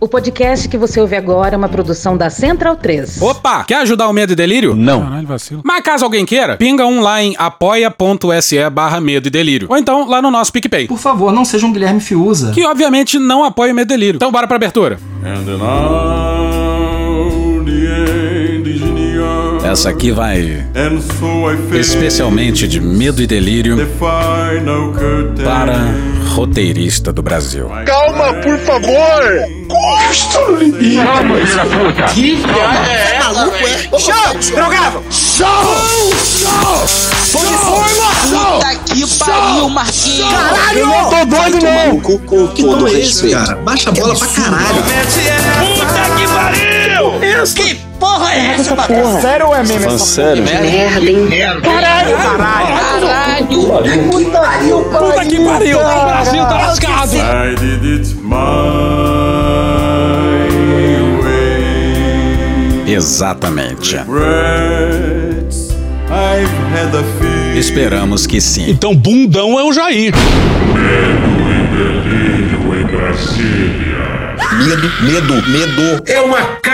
O podcast que você ouve agora é uma produção da Central 3. Opa! Quer ajudar o Medo e Delírio? Não. Caralho, vacilo. Mas caso alguém queira, pinga um lá em apoia.se barra Medo e Delírio. Ou então lá no nosso PicPay. Por favor, não seja um Guilherme Fiuza. Que obviamente não apoia o Medo e Delírio. Então bora pra abertura. And Essa aqui vai especialmente de Medo e Delírio para roteirista do Brasil. Calma, por favor! Puta que pariu, Marquinhos! Eu não tô doido, não! Com, com todo respeito. Cara, baixa a bola pra caralho. Puta que pariu! Que porra é essa, Batata? Sério ou é meme essa sério? Caralho! Caralho! Caralho! Puta que pariu! O Brasil tá lascado! I did it my way. Exatamente. Regrets, I've had a feeling. Esperamos que sim. Então, bundão é o Jair. Medo, medo, medo. É uma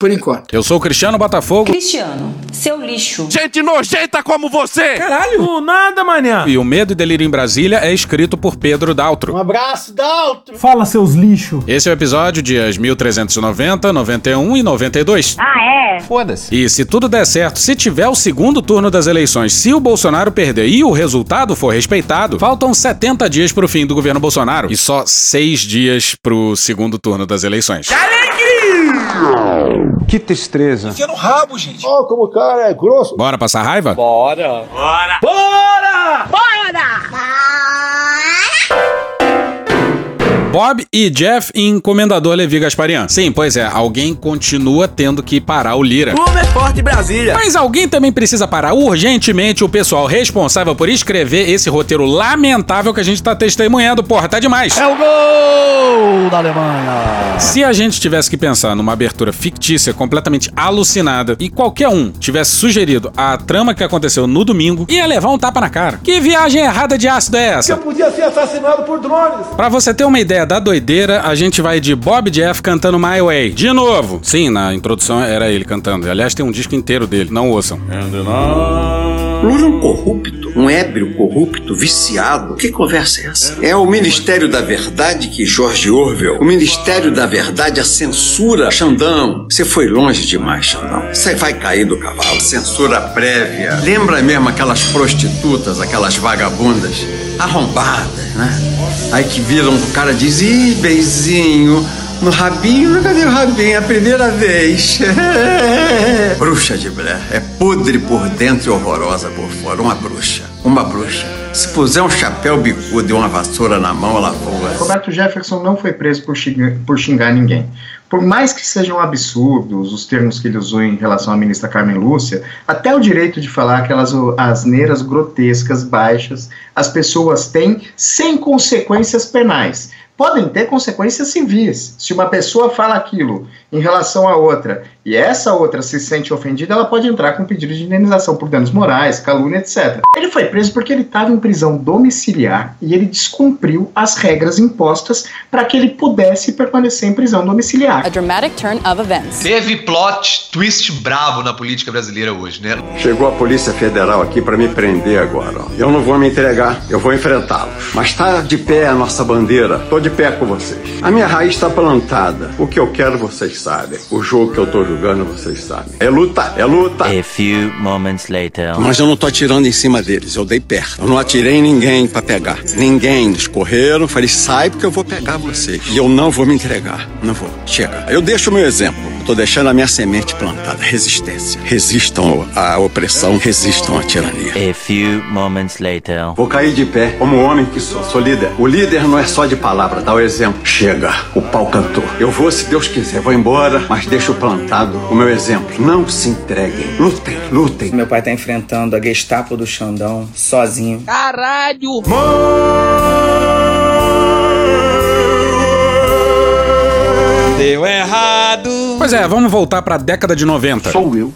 Por enquanto. Eu sou o Cristiano Botafogo Cristiano, seu lixo. Gente nojenta como você! Caralho! nada, manhã! e o Medo e Delírio em Brasília é escrito por Pedro Daltro. Um abraço, Daltro! Fala, seus lixos. Esse é o episódio dias 1390, 91 e 92. Foda-se. E se tudo der certo, se tiver o segundo turno das eleições, se o Bolsonaro perder e o resultado for respeitado, faltam 70 dias pro fim do governo Bolsonaro e só 6 dias pro segundo turno das eleições. Que tristeza. Enfia no rabo, gente! Ó, como o cara é grosso! Bora passar raiva? Bob e Jeff em Comendador Levi Gasparian. Sim, pois é, alguém continua tendo que parar o Lira. Como é forte Brasília! Mas alguém também precisa parar urgentemente o pessoal responsável por escrever esse roteiro lamentável que a gente tá testemunhando. Porra, tá demais. É o gol da Alemanha. Se a gente tivesse que pensar numa abertura fictícia, completamente alucinada, e qualquer um tivesse sugerido a trama que aconteceu no domingo, ia levar um tapa na cara. Que viagem errada de ácido é essa? podia ser assassinado por drones! Pra você ter uma ideia da doideira, a gente vai de Bob Jeff cantando My Way. De novo. Sim, na introdução era ele cantando. Aliás, tem um disco inteiro dele. Não ouçam. And Lula é um corrupto, um ébrio corrupto, viciado. Que conversa é essa? É o Ministério da Verdade que George Orwell. O Ministério da Verdade, a censura. Xandão, você foi longe demais, Xandão. Você vai cair do cavalo. Censura prévia. Lembra mesmo aquelas prostitutas, aquelas vagabundas arrombadas, né? Aí que viram o cara diz, ih, beizinho. No rabinho, cadê o rabinho? É a primeira vez. bruxa de Blair. É podre por dentro e horrorosa por fora. Uma bruxa. Uma bruxa. Se puser um chapéu bicudo e uma vassoura na mão, ela voa. Roberto Jefferson não foi preso por xingar, por xingar ninguém. Por mais que sejam absurdos os termos que ele usou em relação à ministra Carmen Lúcia, até o direito de falar aquelas asneiras grotescas, baixas, as pessoas têm sem consequências penais. Podem ter consequências civis. Se uma pessoa fala aquilo em relação a outra e essa outra se sente ofendida, ela pode entrar com pedido de indenização por danos morais, calúnia, etc. Ele foi preso porque ele estava em prisão domiciliar e ele descumpriu as regras impostas para que ele pudesse permanecer em prisão domiciliar. A dramatic turn of events. Teve plot twist bravo na política brasileira hoje, né? Chegou a Polícia Federal aqui para me prender agora. Eu não vou me entregar, eu vou enfrentá-los. Mas tá de pé a nossa bandeira. Tô de pé com vocês. A minha raiz está plantada. O que eu quero vocês sabem. O jogo que eu tô jogando vocês sabem. É luta, é luta. A few moments later. Mas eu não tô atirando em cima deles, eu dei perto. Eu não atirei em ninguém pra pegar. Ninguém. Eles correram, falei, sai porque eu vou pegar vocês. E eu não vou me entregar. Não vou. Chega. Eu deixo o meu exemplo. Eu tô deixando a minha semente plantada. Resistência. Resistam à opressão, resistam à tirania. A few moments later. Vou cair de pé, como homem que sou, sou líder. O líder não é só de palavra, dá o exemplo. Chega, o pau cantou. Eu vou, se Deus quiser, vou embora, mas deixo plantado o meu exemplo. Não se entreguem. Lutem, lutem. Meu pai tá enfrentando a Gestapo do Xandão sozinho. Caralho! Deu errado. Pois é, vamos voltar pra década de 90. Sou eu.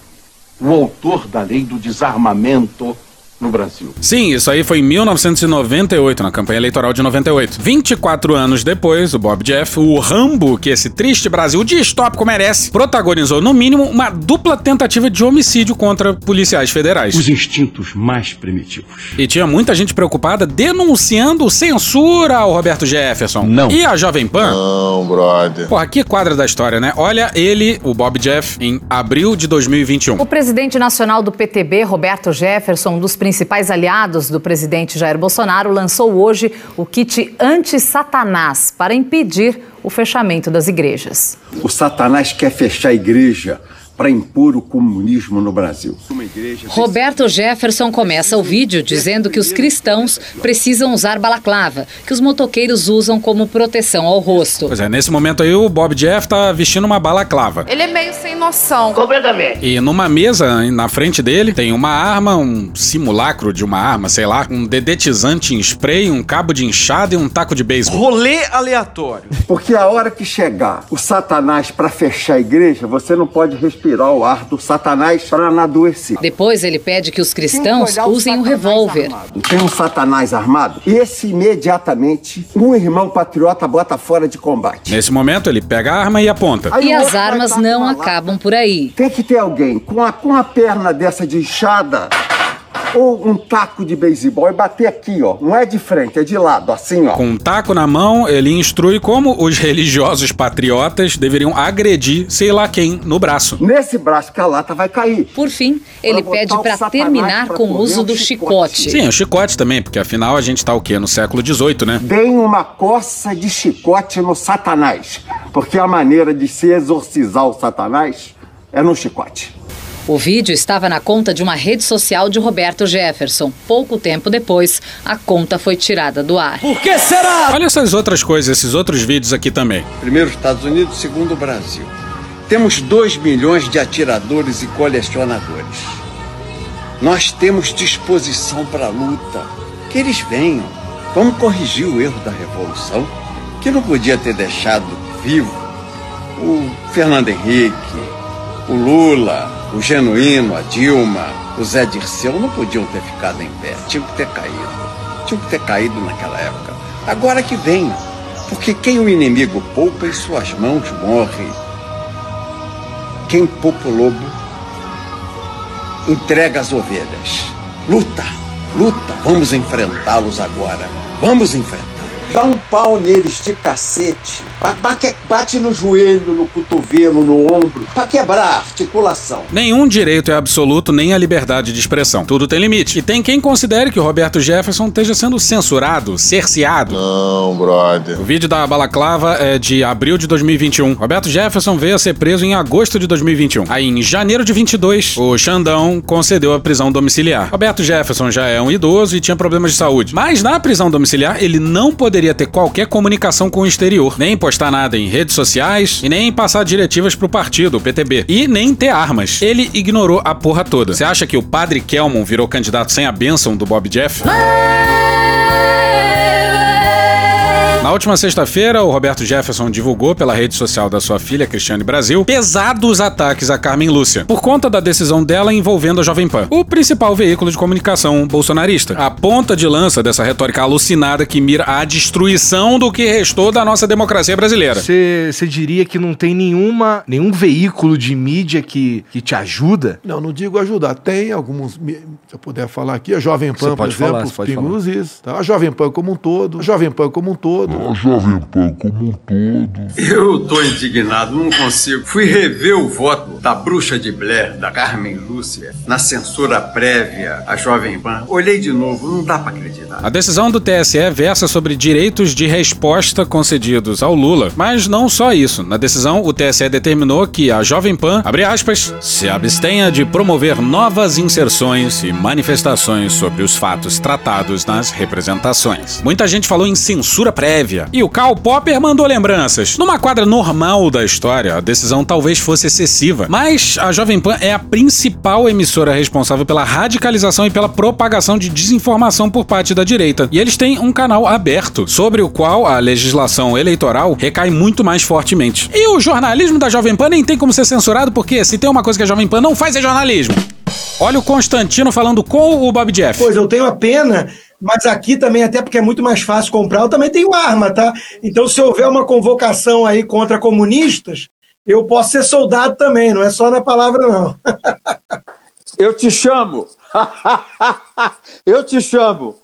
o autor da lei do desarmamento no Brasil. Sim, isso aí foi em 1998, na campanha eleitoral de 98. 24 anos depois, o Bob Jeff, o Rambo que esse triste Brasil distópico merece, protagonizou no mínimo uma dupla tentativa de homicídio contra policiais federais. Os instintos mais primitivos. E tinha muita gente preocupada denunciando censura ao Roberto Jefferson. Não. E a Jovem Pan? Não, brother. Porra, que quadra da história, né? Olha ele, o Bob Jeff, em abril de 2021. O presidente nacional do PTB, Roberto Jefferson, um dos principais aliados do presidente Jair Bolsonaro, lançou hoje o kit anti-Satanás para impedir o fechamento das igrejas. O Satanás quer fechar a igreja para impor o comunismo no Brasil. Roberto Jefferson começa o vídeo dizendo que os cristãos precisam usar balaclava, que os motoqueiros usam como proteção ao rosto. Pois é, nesse momento aí o Bob Jeff tá vestindo uma balaclava. Ele é meio sem noção. Completamente. E numa mesa na frente dele tem uma arma, um simulacro de uma arma, sei lá, um dedetizante em spray, um cabo de inchada e um taco de beisebol. Rolê aleatório. Porque a hora que chegar o Satanás para fechar a igreja, você não pode respirar o ar do Satanás para não adoecer. Depois ele pede que os cristãos usem um revólver. Tem um Satanás armado? Esse imediatamente um irmão patriota bota fora de combate. Nesse momento ele pega a arma e aponta. E as armas não acabam por aí. Tem que ter alguém com a, com a perna dessa de inchada ou um taco de beisebol e bater aqui, ó. Não é de frente, é de lado, assim, ó. Com um taco na mão, ele instrui como os religiosos patriotas deveriam agredir sei lá quem no braço. Nesse braço que a lata vai cair. Por fim, ele Pra pede para terminar pra com o uso do chicote. chicote. Sim, o chicote também, porque afinal a gente tá o quê? No século XVIII, né? Deem uma coça de chicote no Satanás. Porque a maneira de se exorcizar o Satanás é no chicote. O vídeo estava na conta de uma rede social de Roberto Jefferson. Pouco tempo depois, a conta foi tirada do ar. Por que será? Olha essas outras coisas, esses outros vídeos aqui também. Primeiro Estados Unidos, segundo o Brasil. Temos 2 milhões de atiradores e colecionadores. Nós temos disposição para a luta. Que eles venham. Vamos corrigir o erro da Revolução, que não podia ter deixado vivo o Fernando Henrique, o Lula, o Genuíno, a Dilma, o Zé Dirceu não podiam ter ficado em pé, tinham que ter caído. Tinham que ter caído naquela época. Agora que venham, porque quem o inimigo poupa em suas mãos morre. Quem poupa o lobo entrega as ovelhas. Luta, luta, vamos enfrentá-los agora. Vamos enfrentar. Pau neles de cacete. Ba- Bate, bate no joelho, no cotovelo, no ombro, pra quebrar a articulação. Nenhum direito é absoluto, nem a liberdade de expressão. Tudo tem limite. E tem quem considere que o Roberto Jefferson esteja sendo censurado, cerceado. Não, brother. O vídeo da balaclava é de abril de 2021. Roberto Jefferson veio a ser preso em agosto de 2021. Aí, em janeiro de 22, o Xandão concedeu a prisão domiciliar. Roberto Jefferson já é um idoso e tinha problemas de saúde. Mas na prisão domiciliar, ele não poderia ter qualquer comunicação com o exterior, nem postar nada em redes sociais e nem passar diretivas pro partido, o PTB, e nem ter armas. Ele ignorou a porra toda. Você acha que o padre Kelmon virou candidato sem a bênção do Bob Jeff? Na última sexta-feira, o Roberto Jefferson divulgou pela rede social da sua filha, Cristiane Brasil, pesados ataques a Carmen Lúcia, por conta da decisão dela envolvendo a Jovem Pan, o principal veículo de comunicação bolsonarista. A ponta de lança dessa retórica alucinada que mira a destruição do que restou da nossa democracia brasileira. Você diria que não tem nenhuma, nenhum veículo de mídia que, que te ajuda? Não, não digo ajudar. Tem alguns, se eu puder falar aqui, a Jovem Pan, por pode exemplo, falar, os você pode Pingos falar. nos Is, tá? A Jovem Pan como um todo, a Jovem Pan como um todo. A Jovem Pan como um todo. Eu tô indignado, não consigo. Fui rever o voto da bruxa de Blair, da Carmen Lúcia, na censura prévia à Jovem Pan. Olhei de novo, não dá pra acreditar. A decisão do TSE versa sobre direitos de resposta concedidos ao Lula. Mas não só isso. Na decisão, o TSE determinou que a Jovem Pan, abre aspas, se abstenha de promover novas inserções e manifestações sobre os fatos tratados nas representações. Muita gente falou em censura prévia prévia. E o Karl Popper mandou lembranças. Numa quadra normal da história, a decisão talvez fosse excessiva, mas a Jovem Pan é a principal emissora responsável pela radicalização e pela propagação de desinformação por parte da direita. E eles têm um canal aberto, sobre o qual a legislação eleitoral recai muito mais fortemente. E o jornalismo da Jovem Pan nem tem como ser censurado, porque se tem uma coisa que a Jovem Pan não faz é jornalismo. Olha o Constantino falando com o Bob Jeff. Pois eu tenho a pena, mas aqui também, até porque é muito mais fácil comprar, eu também tenho arma, tá? Então, se houver uma convocação aí contra comunistas, eu posso ser soldado também, não é só na palavra, não. Eu te chamo. eu te chamo.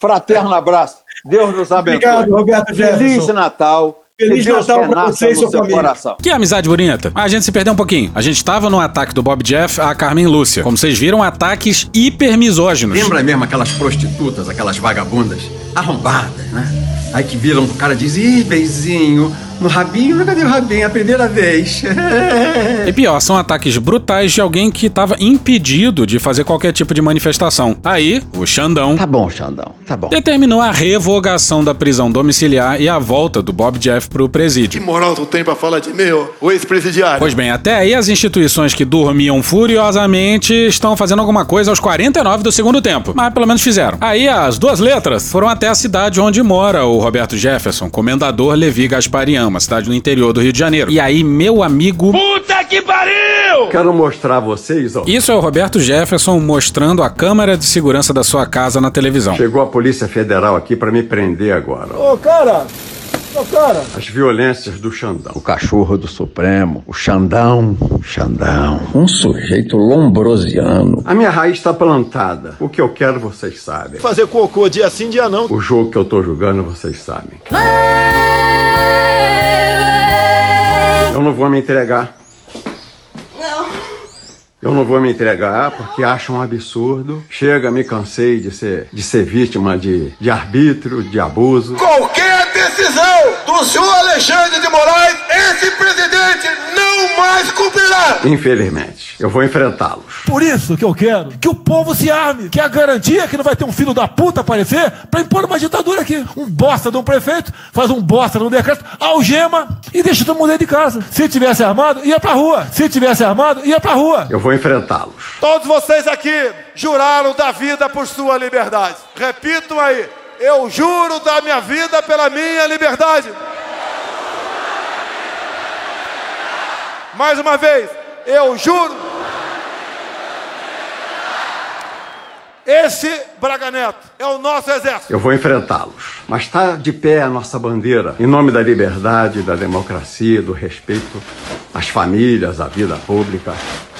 Fraterno abraço. Deus nos abençoe. Obrigado, Roberto Jefferson. Feliz Natal. Feliz Que Deus Natal pra você e sua seu família. coração. Que amizade bonita. A gente se perdeu um pouquinho. A gente tava no ataque do Bob Jeff a Carmen Lúcia. Como vocês viram, ataques hiper misóginos. Lembra mesmo aquelas prostitutas, aquelas vagabundas arrombadas, né? Aí que viram pro cara e dizem, ih, beizinho, no rabinho, cadê o rabinho? A primeira vez. E pior, são ataques brutais de alguém que estava impedido de fazer qualquer tipo de manifestação. Aí, o Xandão. Tá bom, Xandão, tá bom. Determinou a revogação da prisão domiciliar e a volta do Bob Jeff pro presídio. Que moral tu tem pra falar de ô, o ex-presidiário? Pois bem, até aí as instituições que dormiam furiosamente estão fazendo alguma coisa aos 49 do segundo tempo. Mas pelo menos fizeram. Aí as duas letras foram até a cidade onde mora o Roberto Jefferson, comendador Levi Gasparian, uma cidade no interior do Rio de Janeiro. E aí, meu amigo. Puta que pariu! Quero mostrar a vocês, ó. Isso é o Roberto Jefferson mostrando a câmera de segurança da sua casa na televisão. Chegou a Polícia Federal aqui pra me prender agora. Ô, cara! Ô, cara! As violências do Xandão. O cachorro do Supremo. O Xandão. Xandão. Um sujeito lombrosiano. A minha raiz está plantada. O que eu quero, vocês sabem. Fazer cocô dia sim, dia não. O jogo que eu tô jogando, vocês sabem. Eu não vou me entregar. Eu não vou me entregar porque acho um absurdo. Chega, me cansei de ser, de ser vítima de, de arbítrio, de abuso. Qualquer decisão do senhor Alexandre de Moraes, esse presidente não mais cumprirá! Infelizmente, eu vou enfrentá-los. Por isso que eu quero que o povo se arme, que a garantia que não vai ter um filho da puta aparecer pra impor uma ditadura aqui. Um bosta de um prefeito faz um bosta de um decreto, algema e deixa todo mundo dentro de casa. Se tivesse armado, ia pra rua. Se tivesse armado, ia pra rua. Eu vou enfrentá-los. Todos vocês aqui juraram da vida por sua liberdade. Repitam aí. Eu juro da minha vida pela minha liberdade. Mais uma vez. Eu juro. Esse Braga Neto é o nosso exército. Eu vou enfrentá-los. Mas está de pé a nossa bandeira, em nome da liberdade, da democracia, do respeito às famílias, à vida pública.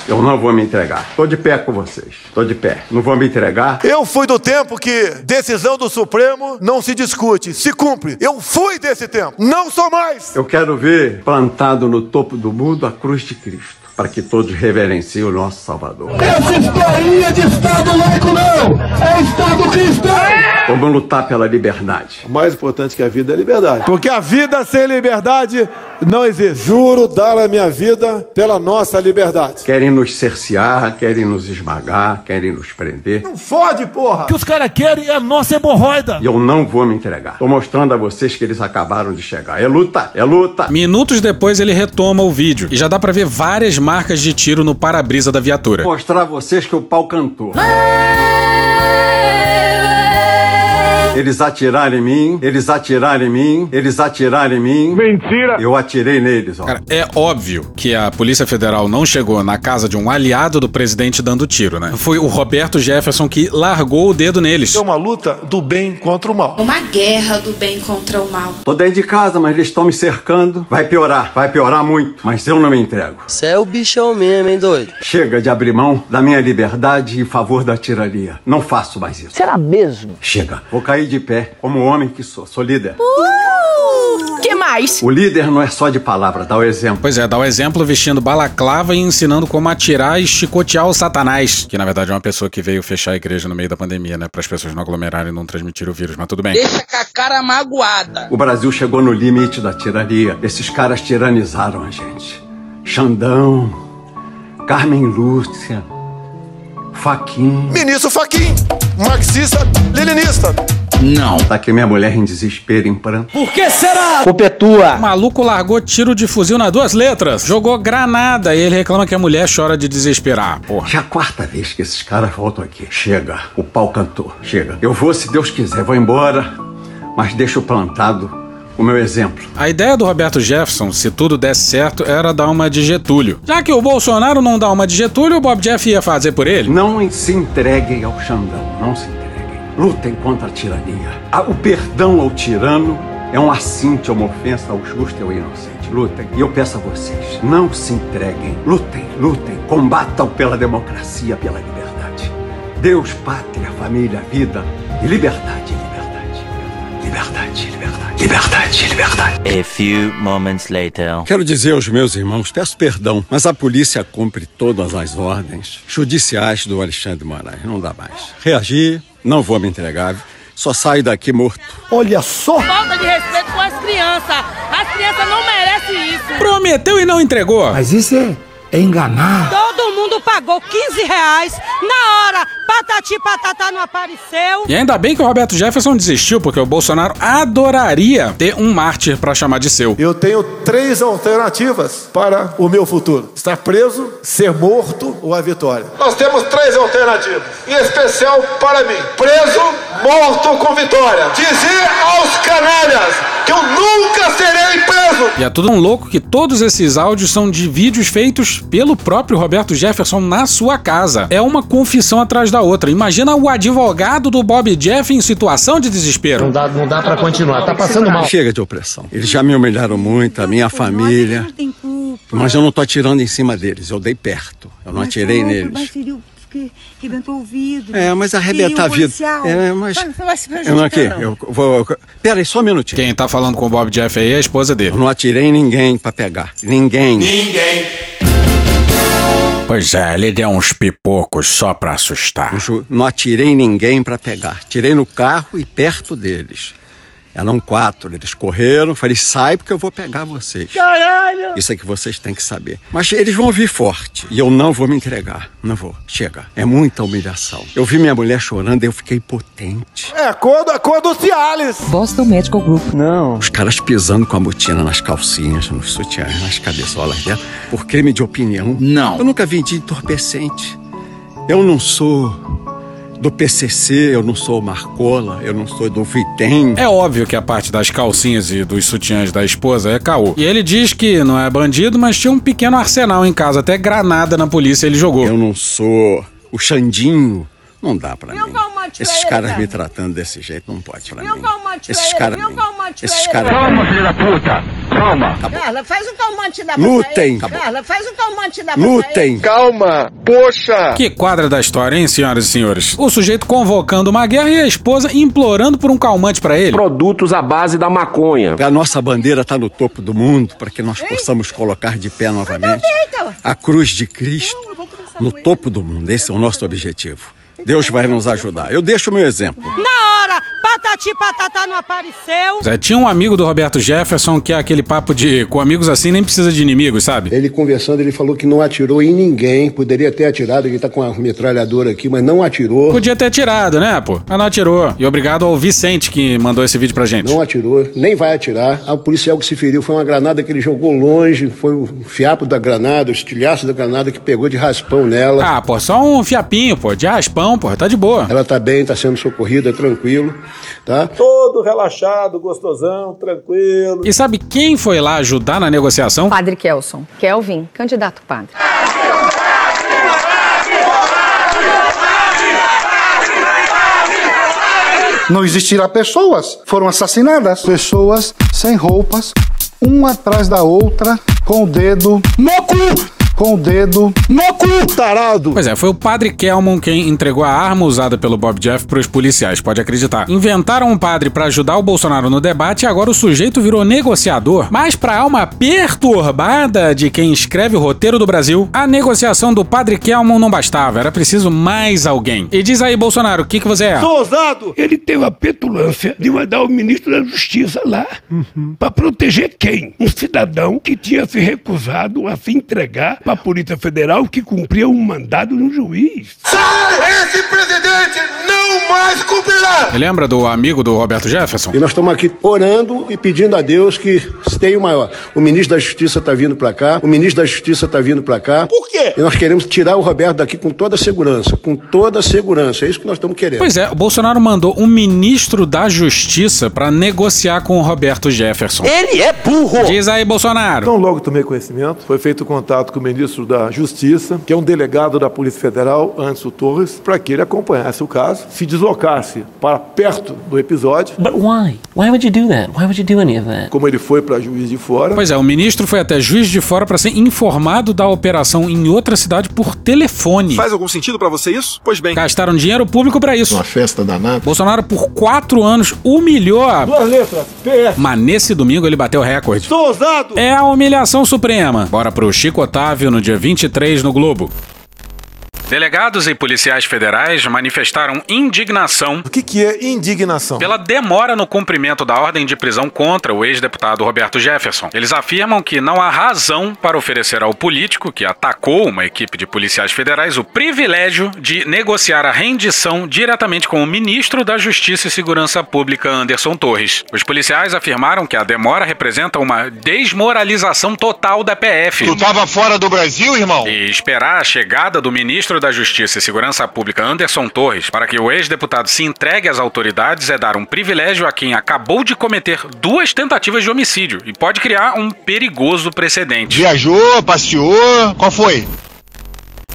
Eu não vou me entregar. Estou de pé com vocês. Estou de pé. Não vou me entregar. Eu fui do tempo que decisão do Supremo não se discute, se cumpre. Eu fui desse tempo. Não sou mais. Eu quero ver plantado no topo do mundo a cruz de Cristo, para que todos reverenciem o nosso Salvador. Essa historinha de Estado laico não! É Estado cristão! Vamos lutar pela liberdade. O mais importante que a vida é a liberdade. Porque a vida sem liberdade não existe. Juro dar a minha vida pela nossa liberdade. Querem nos cercear, querem nos esmagar, querem nos prender. Não fode, porra! O que os caras querem é a nossa hemorroida. E eu não vou me entregar. Tô mostrando a vocês que eles acabaram de chegar. É luta, é luta. Minutos depois ele retoma o vídeo e já dá pra ver várias marcas de tiro no para-brisa da viatura. Vou mostrar a vocês que o pau cantou. Eles atiraram em mim, eles atiraram em mim, eles atiraram em mim. Mentira! Eu atirei neles, ó. Cara, é óbvio que a Polícia Federal não chegou na casa de um aliado do presidente dando tiro, né? Foi o Roberto Jefferson que largou o dedo neles. É uma luta do bem contra o mal. Uma guerra do bem contra o mal. Tô dentro de casa, mas eles estão me cercando. Vai piorar, vai piorar muito. Mas eu não me entrego. Você é o bichão mesmo, hein, doido? Chega de abrir mão da minha liberdade em favor da tirania. Não faço mais isso. Será mesmo? Chega. Vou cair de pé, como homem que sou. Sou líder. Uh! Que mais? O líder não é só de palavra, dá o exemplo. Pois é, dá o exemplo vestindo balaclava e ensinando como atirar e chicotear o satanás. Que na verdade é uma pessoa que veio fechar a igreja no meio da pandemia, né? Para as pessoas não aglomerarem e não transmitirem o vírus, mas tudo bem. Deixa com a cara magoada. O Brasil chegou no limite da tirania. Esses caras tiranizaram a gente. Xandão, Carmen Lúcia, Faquin. Ministro Faquim, marxista, leninista. Não. Tá aqui minha mulher em desespero, em pranto. Por que será? Culpa é tua. O maluco largou tiro de fuzil nas duas letras. Jogou granada e ele reclama que a mulher chora de desesperar. Porra. Já é a quarta vez que esses caras voltam aqui. Chega. O pau cantou. Chega. Eu vou, se Deus quiser, vou embora, mas deixo plantado o meu exemplo. A ideia do Roberto Jefferson, se tudo desse certo, era dar uma de Getúlio. Já que o Bolsonaro não dá uma de Getúlio, o Bob Jeff ia fazer por ele. Não se entreguem ao Xandão. Não se entreguem. Lutem contra a tirania. O perdão ao tirano é um assinte, é uma ofensa ao justo e ao inocente. Lutem. E eu peço a vocês, não se entreguem. Lutem, lutem. Combatam pela democracia, pela liberdade. Deus, pátria, família, vida e liberdade, liberdade. Liberdade, liberdade. Liberdade, liberdade. A few moments later. Quero dizer aos meus irmãos, peço perdão, mas a polícia cumpre todas as ordens judiciais do Alexandre de Moraes. Não dá mais. Reagir, não vou me entregar. Só saio daqui morto. Olha só! Falta de respeito com as crianças. As crianças não merecem isso. Prometeu e não entregou. Mas isso é, é enganar. Todo mundo pagou 15 reais na hora. Patati patatá não apareceu. E ainda bem que o Roberto Jefferson desistiu, porque o Bolsonaro adoraria ter um mártir pra chamar de seu. Eu tenho três alternativas para o meu futuro: estar preso, ser morto ou a vitória. Nós temos três alternativas, em especial para mim: preso, morto com vitória. Dizer aos canalhas que eu nunca serei preso. E é tudo um louco que todos esses áudios são de vídeos feitos pelo próprio Roberto Jefferson na sua casa. É uma confissão atrás da outra. Imagina o advogado do Bob Jeff em situação de desespero. Não dá, não dá pra continuar. Tá passando mal. Chega de opressão. Eles já me humilharam muito, a minha família. Mas eu não tô atirando em cima deles, eu dei perto. Eu não atirei neles. Rebentou o vidro. É, mas arrebentar a vida. É, mas. Eu não aqui, eu vou. eu- Pera aí, só um minutinho. Quem tá falando com o Bob Jeff aí é a esposa dele. Eu não atirei em ninguém pra pegar. Ninguém. Ninguém. Pois é, ele deu uns pipocos só pra assustar. Não atirei em ninguém pra pegar. Tirei no carro e perto deles. Eram quatro, eles correram, falei, sai porque eu vou pegar vocês. Caralho! Isso é que vocês têm que saber. Mas eles vão vir forte e eu não vou me entregar. Não vou. Chega. É muita humilhação. Eu vi minha mulher chorando e eu fiquei potente. É a cor, do- a cor do Cialis. Boston Medical Group. Não. Os caras pisando com a botina nas calcinhas, nos sutiãs, nas cabeçolas dela, por crime de opinião. Não. Eu nunca vendi entorpecente. Eu não sou do PCC, eu não sou Marcola, eu não sou do Vitem. É óbvio que a parte das calcinhas e dos sutiãs da esposa é caô. E ele diz que não é bandido, mas tinha um pequeno arsenal em casa, até granada na polícia ele jogou. Eu não sou o Xandinho. Não dá pra mim. Esses caras cara? me tratando desse jeito não pode pra mim. Esses caras. Esses caras. Calma, filho da puta! Calma! Carla, faz um calmante da Lutem. ele. Carla, faz um calmante da Lutem! Calma, poxa. Que quadra da história, hein, senhoras e senhores? O sujeito convocando uma guerra e a esposa implorando por um calmante pra ele. Produtos à base da maconha. A nossa bandeira está no topo do mundo para que nós possamos colocar de pé novamente a cruz de Cristo no topo do mundo. Esse é o nosso objetivo. Deus vai nos ajudar. Eu deixo o meu exemplo. Na hora, patati patatá não apareceu. Zé, tinha um amigo do Roberto Jefferson que é aquele papo de com amigos assim nem precisa de inimigos, sabe? Ele conversando, ele falou que não atirou em ninguém. Poderia ter atirado, ele tá com a metralhadora aqui, mas não atirou. Podia ter atirado, né, pô? Mas não atirou. E obrigado ao Vicente que mandou esse vídeo pra gente. Não atirou, nem vai atirar. O policial que se feriu foi uma granada que ele jogou longe, foi o fiapo da granada, o estilhaço da granada que pegou de raspão nela. Ah, pô, só um fiapinho, pô, de raspão, pô, tá de boa. Ela tá bem, tá sendo socorrida, tranquilo, tá? Todo relaxado, gostosão, tranquilo. E sabe quem foi lá ajudar na negociação? Padre Kelson. Kelvin, candidato padre. Não existirá pessoas. Foram assassinadas. Pessoas sem roupas, uma atrás da outra, com o dedo no cu. Com o dedo no cu, tarado. Pois é, foi o padre Kelmon quem entregou a arma usada pelo Bob Jeff pros policiais, pode acreditar. Inventaram um padre pra ajudar o Bolsonaro no debate e agora o sujeito virou negociador. Mas pra alma perturbada de quem escreve o roteiro do Brasil, a negociação do padre Kelmon não bastava, era preciso mais alguém. E diz aí, Bolsonaro, o que, que você é? Sou ousado! Ele teve a petulância de mandar o ministro da Justiça lá pra proteger quem? Um cidadão que tinha se recusado a se entregar para a Polícia Federal que cumpria um mandado de um juiz. Sai! Esse presidente não mais cumprirá! Lembra do amigo do Roberto Jefferson? E nós estamos aqui orando e pedindo a Deus que tenha o maior. O ministro da Justiça está vindo para cá, o ministro da Justiça está vindo para cá. Por quê? E nós queremos tirar o Roberto daqui com toda a segurança, com toda a segurança. É isso que nós estamos querendo. Pois é, o Bolsonaro mandou um ministro da Justiça para negociar com o Roberto Jefferson. Ele é burro! Diz aí, Bolsonaro. Então, logo tomei conhecimento, foi feito contato com o ministro da Justiça, que é um delegado da Polícia Federal, Anderson Torres, para que ele acompanhasse o caso, se deslocasse para perto do episódio. But why? Why would you do that? Why would you do any of that? Como ele foi para juiz de fora. Pois é, o ministro foi até juiz de fora para ser informado da operação em outra cidade por telefone. Faz algum sentido para você isso? Pois bem. Gastaram dinheiro público para isso. Uma festa danada. Bolsonaro, por quatro anos, humilhou a. Duas letras, PS. Mas nesse domingo ele bateu recorde. Estou ousado! É a humilhação suprema. Bora pro Chico Otávio no dia 23 no Globo. Delegados e policiais federais manifestaram indignação. O que, que é indignação? Pela demora no cumprimento da ordem de prisão contra o ex-deputado Roberto Jefferson. Eles afirmam que não há razão para oferecer ao político que atacou uma equipe de policiais federais o privilégio de negociar a rendição diretamente com o ministro da Justiça e Segurança Pública, Anderson Torres. Os policiais afirmaram que a demora representa uma desmoralização total da PF. Tu tava fora do Brasil, irmão? E esperar a chegada do da Justiça e Segurança Pública, Anderson Torres, para que o ex-deputado se entregue às autoridades é dar um privilégio a quem acabou de cometer duas tentativas de homicídio e pode criar um perigoso precedente. Viajou, passeou, qual foi?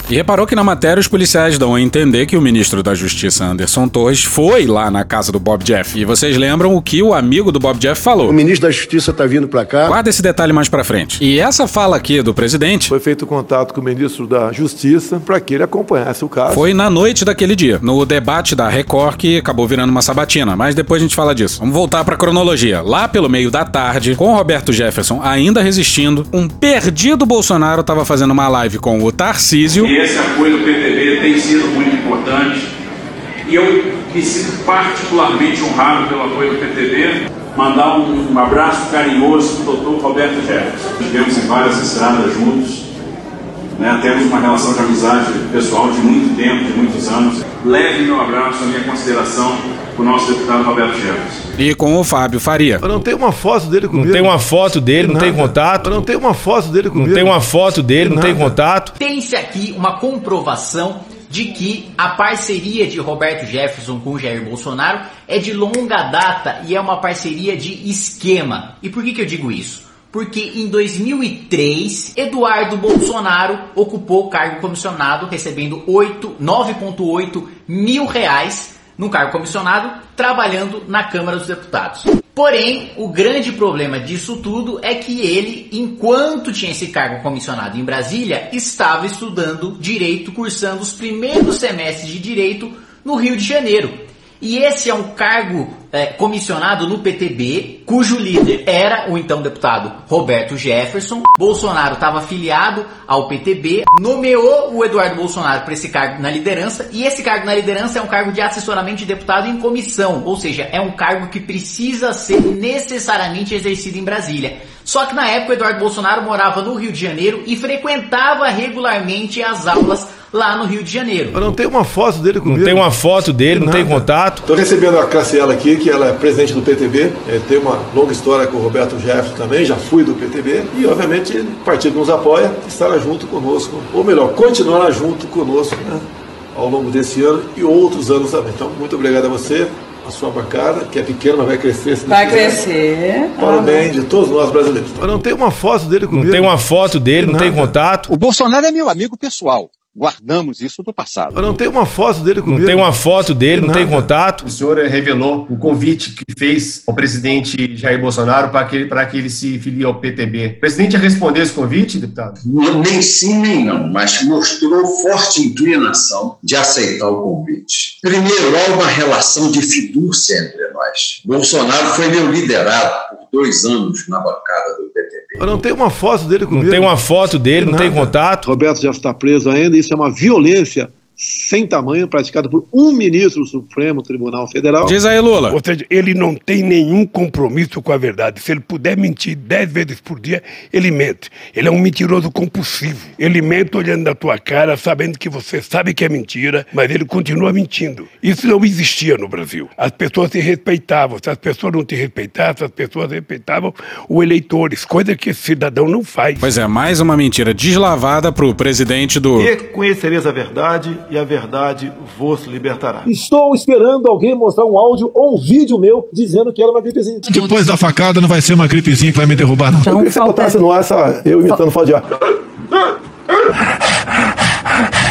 E reparou que na matéria os policiais dão a entender que o ministro da Justiça, Anderson Torres, foi lá na casa do Bob Jeff. E vocês lembram o que o amigo do Bob Jeff falou. O ministro da Justiça está vindo para cá. Guarda esse detalhe mais pra frente. E essa fala aqui do presidente Foi feito contato com o ministro da Justiça para que ele acompanhasse o caso. foi na noite daquele dia, no debate da Record, que acabou virando uma sabatina. Mas depois a gente fala disso. Vamos voltar pra cronologia. Lá pelo meio da tarde, com o Roberto Jefferson ainda resistindo, um perdido Bolsonaro tava fazendo uma live com o Tarcísio. Esse apoio do PTB tem sido muito importante. E eu me sinto particularmente honrado pelo apoio do PTB. Mandar um, um abraço carinhoso para o doutor Roberto Jefferson. Tivemos em várias estradas juntos. Né? Temos uma relação de amizade pessoal de muito tempo, de muitos anos. Leve meu abraço, a minha consideração para o nosso deputado Roberto Jefferson. E com o Fábio Faria. Eu não tenho uma foto dele comigo. Não tem uma foto dele, não tem contato. Eu não tenho uma foto dele comigo. Não tem uma foto dele, não tem contato. Tem-se aqui uma comprovação de que a parceria de Roberto Jefferson com Jair Bolsonaro é de longa data e é uma parceria de esquema. E por que, que eu digo isso? Porque em 2003, Eduardo Bolsonaro ocupou o cargo comissionado, recebendo 8, 9,8 mil reais no cargo comissionado, trabalhando na Câmara dos Deputados. Porém, o grande problema disso tudo é que ele, enquanto tinha esse cargo comissionado em Brasília, estava estudando direito, cursando os primeiros semestres de direito no Rio de Janeiro. E esse é um cargo é, comissionado no PTB, cujo líder era o então deputado Roberto Jefferson. Bolsonaro estava afiliado ao PTB, nomeou o Eduardo Bolsonaro para esse cargo na liderança, e esse cargo na liderança é um cargo de assessoramento de deputado em comissão, ou seja, é um cargo que precisa ser necessariamente exercido em Brasília. Só que na época o Eduardo Bolsonaro morava no Rio de Janeiro e frequentava regularmente as aulas lá no Rio de Janeiro. Eu não tenho uma foto dele comigo. Não tem uma foto dele, não tem Nada. contato. Estou recebendo a Cassiela aqui, que ela é presidente do PTB, é, tem uma longa história com o Roberto Jefferson também, já fui do PTB, e obviamente o partido nos apoia, estará junto conosco, ou melhor, continuará junto conosco né, ao longo desse ano e outros anos também. Então, muito obrigado a você, a sua bancada, que é pequena, mas vai crescer. Vai quiser. crescer. Para o bem de todos nós brasileiros. Eu não tenho uma foto dele comigo. Não tem uma foto dele, não tem Nada. contato. O Bolsonaro é meu amigo pessoal. Guardamos isso do passado. Eu não tenho uma foto dele comigo. Não tem uma foto dele, não tem Nada. contato. O senhor revelou o convite que fez ao presidente Jair Bolsonaro para que, ele- para que ele se filie ao PTB. O presidente já respondeu esse convite, deputado? Nem sim, nem não, mas mostrou forte inclinação de aceitar o convite. Primeiro, há uma relação de fidúcia entre nós. Bolsonaro foi meu liderado dois anos na bancada do PTB. Não tenho uma foto dele comigo. Não tem uma foto dele, não tem contato. Roberto já está preso ainda, isso é uma violência sem tamanho, praticada por um ministro do Supremo Tribunal Federal. Diz aí, Lula. Ou seja, ele não tem nenhum compromisso com a verdade. Se ele puder mentir dez vezes por dia, ele mente. Ele é um mentiroso compulsivo. Ele mente olhando na tua cara, sabendo que você sabe que é mentira, mas ele continua mentindo. Isso não existia no Brasil. As pessoas se respeitavam. Se as pessoas não te respeitassem, as pessoas respeitavam os eleitores, coisa que esse cidadão não faz. Pois é, mais uma mentira deslavada pro presidente do. E conhecereis a verdade, e a verdade vos libertará. Estou esperando alguém mostrar um áudio ou um vídeo meu dizendo que era uma gripezinha. Depois da facada não vai ser uma gripezinha que vai me derrubar, não. Então, se botasse no ar essa, eu imitando Fala de ar.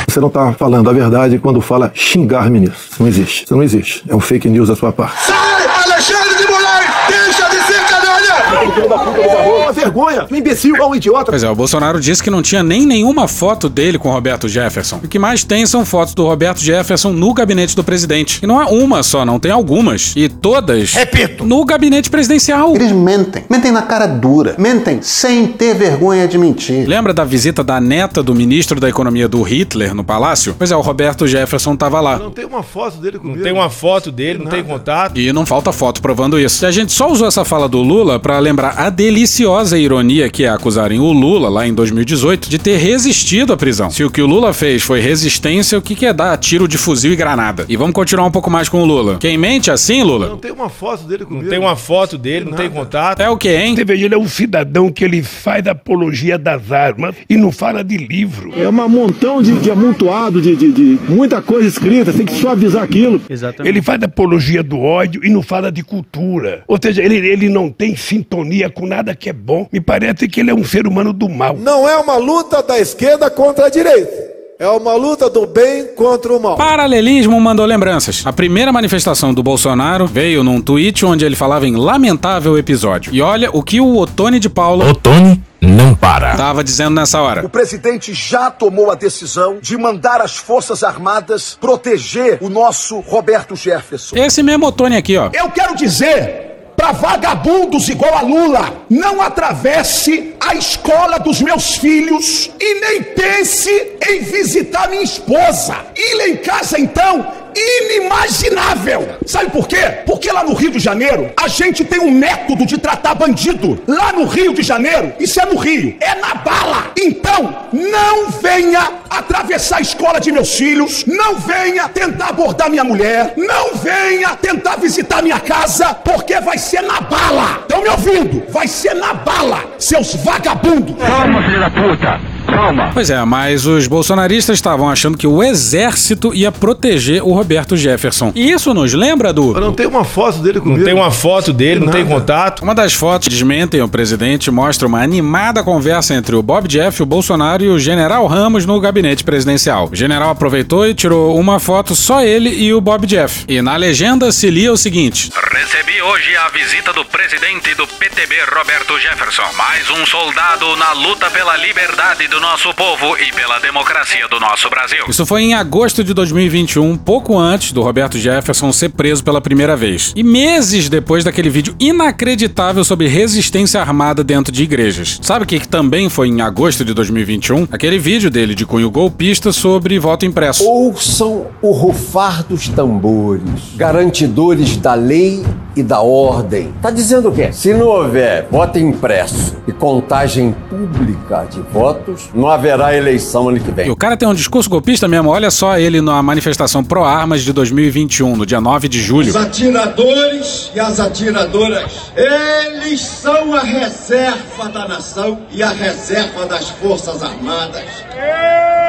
Você não está falando a verdade quando fala xingar ministro. Isso não existe. Isso não existe. É um fake news da sua parte. Sai, Alexandre de Moraes! Deixa de ser canalha! Vergonha! Um imbecil, um idiota! Pois é, o Bolsonaro disse que não tinha nem nenhuma foto dele com o Roberto Jefferson. O que mais tem são fotos do Roberto Jefferson no gabinete do presidente. E não é uma só, não, tem algumas. E todas. Repito! No gabinete presidencial. Eles mentem. Mentem na cara dura. Mentem sem ter vergonha de mentir. Lembra da visita da neta do ministro da Economia do Hitler no palácio? Pois é, o Roberto Jefferson tava lá. Não tem uma foto dele comigo. Não tem uma foto dele, não tem contato. E não falta foto provando isso. E a gente só usou essa fala do Lula para lembrar a deliciosa ironia que é acusarem o Lula, lá em 2018, de ter resistido à prisão. Se o que o Lula fez foi resistência, o que, que é dar tiro de fuzil e granada? E vamos continuar um pouco mais com o Lula. Quem mente assim, Lula? Não tem uma foto dele comigo. Não tem uma foto dele, não tem contato. É o que, hein? Você veja, ele é um cidadão que ele faz apologia das armas e não fala de livro. É um montão de, de amontoado, de, de, de muita coisa escrita, tem que suavizar aquilo. Exatamente. Ele faz apologia do ódio e não fala de cultura. Ou seja, ele, ele não tem sintonia com nada que é bom. Me parece que ele é um ser humano do mal. Não é uma luta da esquerda contra a direita. É uma luta do bem contra o mal. Paralelismo mandou lembranças. A primeira manifestação do Bolsonaro veio num tweet onde ele falava em lamentável episódio. E olha o que o Otone de Paula. Otone não para. Tava dizendo nessa hora. O presidente já tomou a decisão de mandar as Forças Armadas proteger o nosso Roberto Jefferson. Esse mesmo Otone aqui, ó. Eu quero dizer para vagabundos igual a Lula. Não atravesse a escola dos meus filhos e nem pense em visitar minha esposa. Ir em casa, então, inimaginável. Sabe por quê? Porque lá no Rio de Janeiro, a gente tem um método de tratar bandido. Lá no Rio de Janeiro, isso é no Rio, é na bala. Então, não venha atravessar a escola de meus filhos, não venha tentar abordar minha mulher, não venha tentar visitar minha casa, porque vai ser na bala. Estão me ouvindo? Vai ser na bala, seus vagabundos. Calma, filho da puta. Calma. Pois é, mas os bolsonaristas estavam achando que o exército ia proteger o Roberto Jefferson. E isso nos lembra do. Eu não tem uma foto dele comigo. Não tem uma foto dele, não tem contato. Uma das fotos desmentem o presidente mostra uma animada conversa entre o Bob Jeff, o Bolsonaro e o general Ramos no gabinete presidencial. O general aproveitou e tirou uma foto só ele e o Bob Jeff. E na legenda se lia o seguinte: Recebi hoje a visita do presidente do PTB, Roberto Jefferson. Mais um soldado na luta pela liberdade do nosso povo e pela democracia do nosso Brasil. Isso foi em agosto de 2021, pouco antes do Roberto Jefferson ser preso pela primeira vez. E meses depois daquele vídeo inacreditável sobre resistência armada dentro de igrejas. Sabe o que, que também foi em agosto de 2021? Aquele vídeo dele de cunho golpista sobre voto impresso. Ouçam o rufar dos tambores, garantidores da lei e da ordem. Tá dizendo o quê? Se não houver voto impresso e contagem pública de votos, não haverá eleição ano que vem. E o cara tem um discurso golpista mesmo. Olha só ele na manifestação pró-armas de 2021, no dia 9 de julho. Os atiradores e as atiradoras, eles são a reserva da nação e a reserva das Forças Armadas.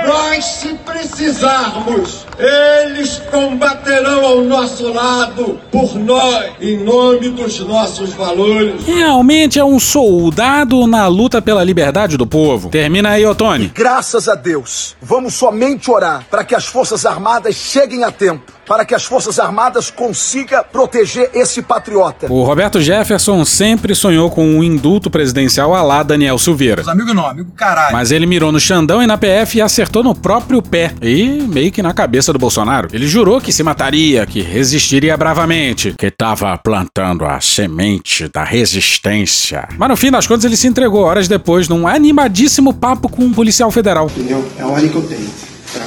Nós, se precisarmos, eles combaterão ao nosso lado por nós, em nome dos nossos valores. Realmente é um soldado na luta pela liberdade do povo. Termina aí, Otone. Graças a Deus, vamos somente orar para que as Forças Armadas cheguem a tempo, para que as Forças Armadas consigam proteger esse patriota. O Roberto Jefferson sempre sonhou com um indulto presidencial a lá Daniel Silveira. Amigo não, amigo caralho. Mas ele mirou no Xandão e na PF e acertou no próprio pé. E meio que na cabeça do Bolsonaro. Ele jurou que se mataria, que resistiria bravamente, que tava plantando a semente da resistência. Mas no fim das contas ele se entregou horas depois num animadíssimo papo com um policial federal. Entendeu? É a ordem que eu tenho. Tá?